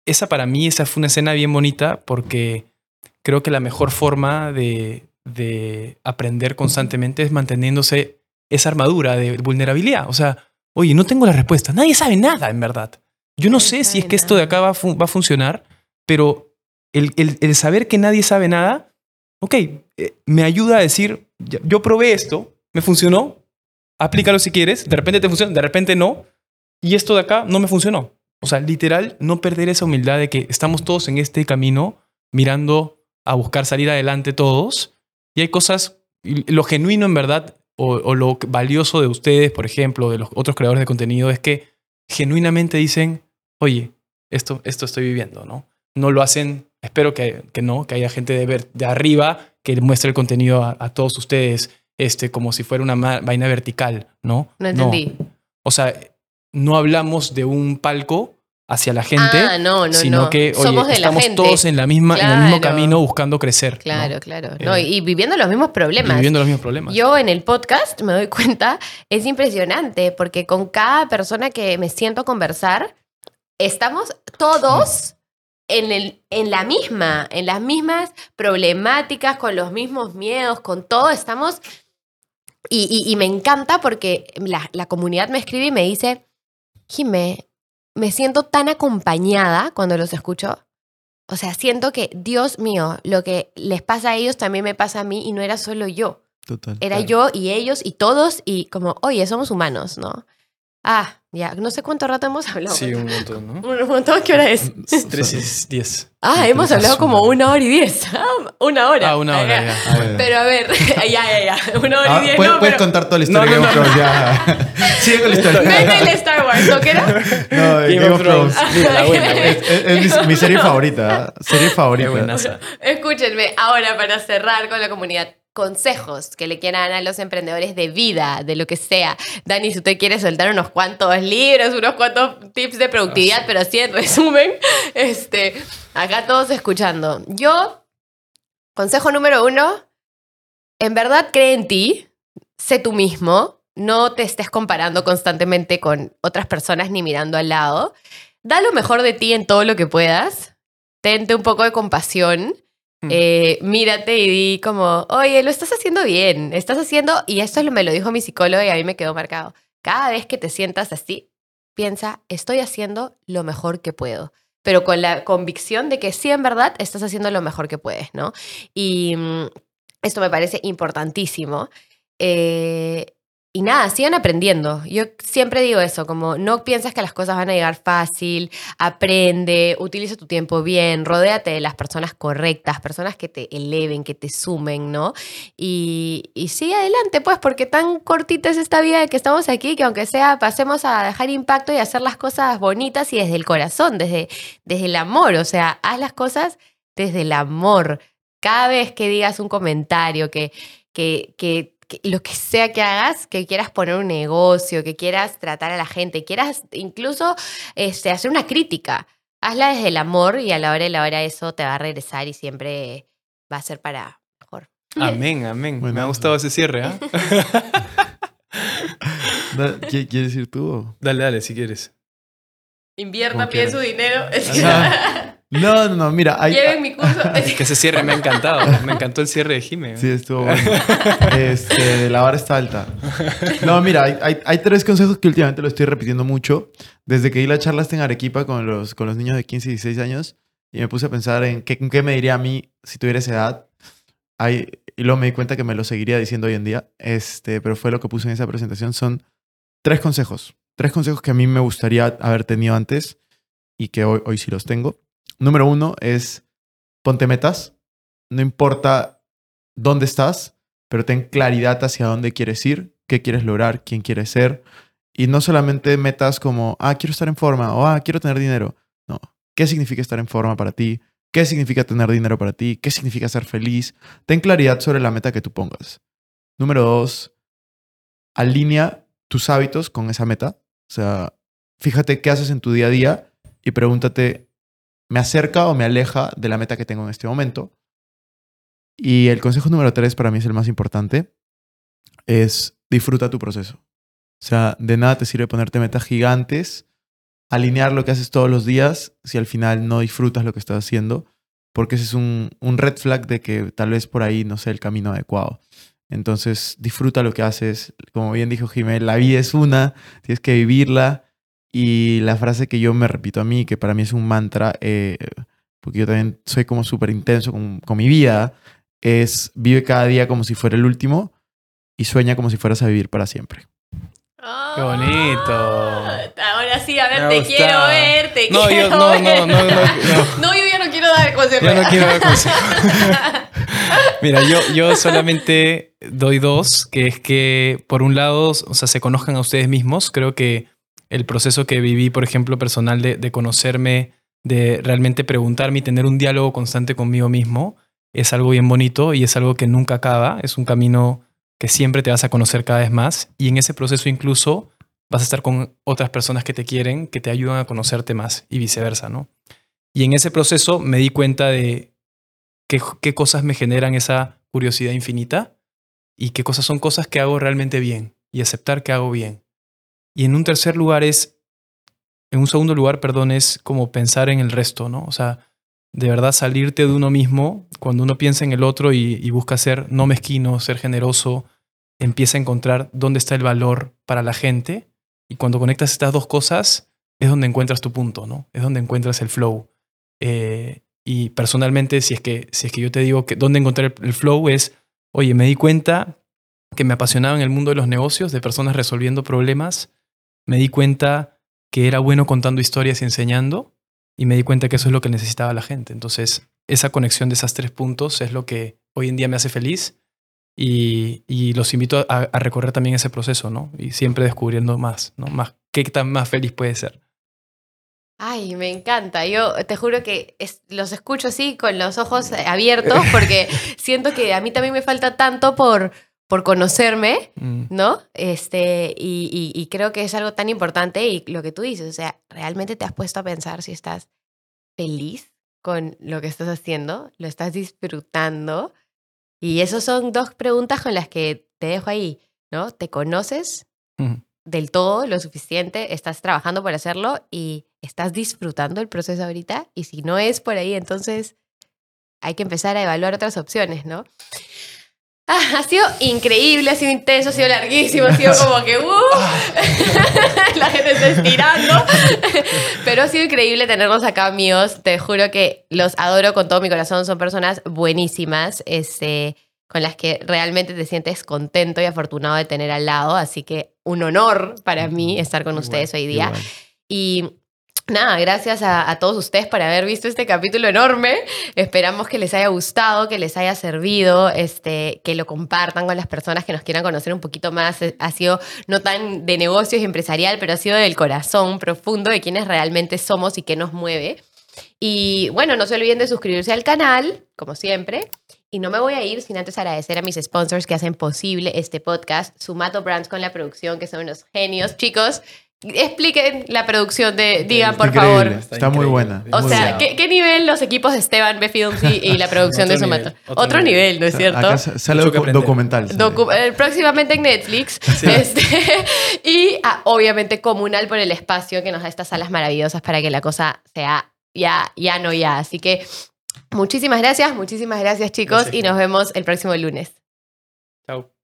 Esa para mí, esa fue una escena bien bonita porque creo que la mejor forma de, de aprender constantemente es manteniéndose esa armadura de vulnerabilidad. O sea, oye, no tengo la respuesta. Nadie sabe nada, en verdad. Yo no sé si es que esto de acá va a, va a funcionar, pero el, el- el saber que nadie sabe nada, ok, eh, me ayuda a decir, yo probé esto, me funcionó, aplícalo si quieres, de repente te funciona, de repente no, y esto de acá no me funcionó. O sea, literal, no perder esa humildad de que estamos todos en este camino mirando a buscar salir adelante todos, y hay cosas, lo genuino en verdad, o, o lo valioso de ustedes, por ejemplo, de los otros creadores de contenido, es que genuinamente dicen, oye, esto, esto estoy viviendo, ¿no? No lo hacen, espero que, que no, que haya gente de, ver, de arriba que muestre el contenido a, a todos ustedes este, como si fuera una vaina vertical, ¿no? No entendí. O sea, no hablamos de un palco hacia la gente, ah, no, no, sino no. que oye, Somos de la estamos gente. todos en, la misma, en el mismo camino buscando crecer. Claro, claro. Eh, y, viviendo los mismos Y problemas. viviendo los mismos problemas. Yo en el podcast me doy cuenta, es impresionante, porque con cada persona que me siento a conversar, estamos todos en, el, en la misma, en las mismas problemáticas, con los mismos miedos, con todo, estamos... Y, y- y me encanta porque la, la comunidad me escribe y me dice, Jimé, me siento tan acompañada cuando los escucho. O sea, siento que, Dios mío, lo que les pasa a ellos también me pasa a mí y no era solo yo. Total. Era Claro. yo y ellos y todos y como, oye, somos humanos, ¿no? Ah, ya, no sé cuánto rato hemos hablado. Sí, un montón, ¿no? Un montón, ¿qué hora es? 3 y 10. Ah, hemos hablado como una hora y diez. Ah, una hora. Ah, una hora Ah, ya. Ah. Pero a ver, ya, ya, ya. Una hora Ah, y diez, ¿puedes, no, puedes pero... contar toda la historia No, de no, Game of Thrones ya. Sigue con la historia. Vete el Star Wars, ¿no que era? No, de Game, of Thrones. La buena. Es, es- es mi, serie favorita. ¿eh? Serie Qué favorita. buenaza. Escúchenme, ahora para cerrar con la comunidad, consejos que le quieran a los emprendedores de vida, de lo que sea. Dani, si usted quiere soltar unos cuantos libros, unos cuantos tips de productividad, pero así en resumen, este, acá todos escuchando. Yo, consejo número uno, en verdad cree en ti, sé tú mismo, no te estés comparando constantemente con otras personas ni mirando al lado. Da lo mejor de ti en todo lo que puedas. Tente un poco de compasión. Hmm. Eh, mírate y di como, oye, lo estás haciendo bien, estás haciendo, y esto me lo dijo mi psicólogo y a mí me quedó marcado. Cada vez que te sientas así, piensa, estoy haciendo lo mejor que puedo, pero con la convicción de que sí, en verdad, estás haciendo lo mejor que puedes, ¿no? Y mm, esto me parece importantísimo. Eh, y nada, sigan aprendiendo. Yo siempre digo eso, como no piensas que las cosas van a llegar fácil, aprende, utiliza tu tiempo bien, rodéate de las personas correctas, personas que te eleven, que te sumen, ¿no? Y, y sigue adelante, pues, porque tan cortita es esta vida de que estamos aquí, que aunque sea, pasemos a dejar impacto y hacer las cosas bonitas y desde el corazón, desde, desde el amor, o sea, haz las cosas desde el amor. Cada vez que digas un comentario, que, que, que que lo que sea que hagas, que quieras poner un negocio, que quieras tratar a la gente, quieras incluso este, hacer una crítica, hazla desde el amor y a la hora de la hora eso te va a regresar y siempre va a ser para mejor. Amén, amén. Me ha gustado ese cierre, ¿ah? Da- ¿qui- ¿Quieres ir tú? dale, dale, si quieres. Invierta, pide su dinero. No, no, no, mira. Hay, Lleven mi curso. Que ese cierre me ha encantado. Me encantó el cierre de Jime. Sí, estuvo bueno. Este, la vara está alta. No, mira, hay, hay- hay tres consejos que últimamente lo estoy repitiendo mucho. Desde que di la charla en Arequipa con los, con los niños de 15 y 16 años y me puse a pensar en qué, en qué me diría a mí si tuviera esa edad. Hay, y luego me di cuenta que me lo seguiría diciendo hoy en día, este, pero fue lo que puse en esa presentación. Son tres consejos. Tres consejos que a mí me gustaría haber tenido antes y que hoy, hoy sí los tengo. Número uno es ponte metas. No importa dónde estás, pero ten claridad hacia dónde quieres ir, qué quieres lograr, quién quieres ser. Y no solamente metas como, ah, quiero estar en forma o ah, quiero tener dinero. No. ¿Qué significa estar en forma para ti? ¿Qué significa tener dinero para ti? ¿Qué significa ser feliz? Ten claridad sobre la meta que tú pongas. Número dos, alinea tus hábitos con esa meta. O sea, fíjate qué haces en tu día a día y pregúntate, ¿me acerca o me aleja de la meta que tengo en este momento? Y el consejo número tres para mí es el más importante, es disfruta tu proceso. O sea, de nada te sirve ponerte metas gigantes, alinear lo que haces todos los días si al final no disfrutas lo que estás haciendo, porque ese es un, un red flag de que tal vez por ahí no sea el camino adecuado. Entonces, disfruta lo que haces. Como bien dijo Jiménez, la vida es una, tienes que vivirla. Y la frase que yo me repito a mí, que para mí es un mantra, eh, porque yo también soy como súper intenso con, con mi vida, es vive cada día como si fuera el último y sueña como si fueras a vivir para siempre. Qué bonito. Ahora sí, a ver, Me te quiero ver, te No, quiero yo- no, ver. no, no, no, no. No, yo ya no quiero dar consejos. Yo no quiero dar consejos. Mira, yo, yo solamente doy dos, que es que por un lado, o sea, se conozcan a ustedes mismos. Creo que el proceso que viví, por ejemplo, personal de, de conocerme de realmente preguntarme y tener un diálogo constante conmigo mismo, es algo bien bonito y es algo que nunca acaba, es un camino que siempre te vas a conocer cada vez más y en ese proceso incluso vas a estar con otras personas que te quieren, que te ayudan a conocerte más y viceversa, ¿no? Y en ese proceso me di cuenta de qué, qué cosas me generan esa curiosidad infinita y qué cosas son cosas que hago realmente bien y aceptar que hago bien. Y en un tercer lugar es, en un segundo lugar, perdón, es como pensar en el resto, ¿no? O sea, de verdad salirte de uno mismo, cuando uno piensa en el otro y, busca ser no mezquino, ser generoso, empieza a encontrar dónde está el valor para la gente y cuando conectas estas dos cosas es donde encuentras tu punto, ¿no? Es donde encuentras el flow. Eh, y personalmente, si es, que, si es que yo te digo que dónde encontrar el flow es, oye, me di cuenta que me apasionaba en el mundo de los negocios, de personas resolviendo problemas, me di cuenta que era bueno contando historias y enseñando, y me di cuenta que eso es lo que necesitaba la gente. Entonces, esa conexión de esas tres puntos es lo que hoy en día me hace feliz y, y los invito a, a, recorrer también ese proceso, ¿no? Y siempre descubriendo más, ¿no? Más, ¿Qué tan más feliz puede ser? Ay, me encanta. Yo te juro que es, los escucho así con los ojos abiertos porque siento que a mí también me falta tanto por, por conocerme, mm. ¿no? Este, y, y, y, creo que es algo tan importante y lo que tú dices, o sea, ¿realmente te has puesto a pensar si estás feliz con lo que estás haciendo? ¿Lo estás disfrutando? Y esas son dos preguntas con las que te dejo ahí, ¿no? ¿Te conoces mm. del todo lo suficiente? ¿Estás trabajando por hacerlo? Y ¿Estás disfrutando el proceso ahorita? Y si no es por ahí, entonces hay que empezar a evaluar otras opciones, ¿no? Ah, ha sido increíble, ha sido intenso, ha sido larguísimo, ha sido como que uh, la gente está estirando. Pero ha sido increíble tenerlos acá, amigos. Te juro que los adoro con todo mi corazón. Son personas buenísimas, este, con las que realmente te sientes contento y afortunado de tener al lado. Así que un honor para mí estar con ustedes hoy día. Y Nada, gracias a, todos ustedes por haber visto este capítulo enorme. Esperamos que les haya gustado, que les haya servido, este, que lo compartan con las personas que nos quieran conocer un poquito más. Eh, ha sido no tan de negocios y empresarial, pero ha sido del corazón profundo de quienes realmente somos y qué nos mueve. Y bueno, no se olviden de suscribirse al canal, como siempre. Y no me voy a ir sin antes agradecer a mis sponsors que hacen posible este podcast. Sumato Brands con la producción, que son unos genios. Chicos, Expliquen la producción de Digan, por favor. Está, muy buena. O sea, ¿qué, ¿qué, nivel los equipos de Esteban B. Films y, y la producción de Sumato? Otro, otro nivel, ¿no es cierto? Acá sale documental. Docu eh, próximamente en Netflix. Sí. Este, y ah, obviamente comunal por el espacio que nos da estas salas maravillosas para que la cosa sea ya, ya no ya. Así que muchísimas gracias, muchísimas gracias chicos gracias. y nos vemos el próximo lunes. Chao.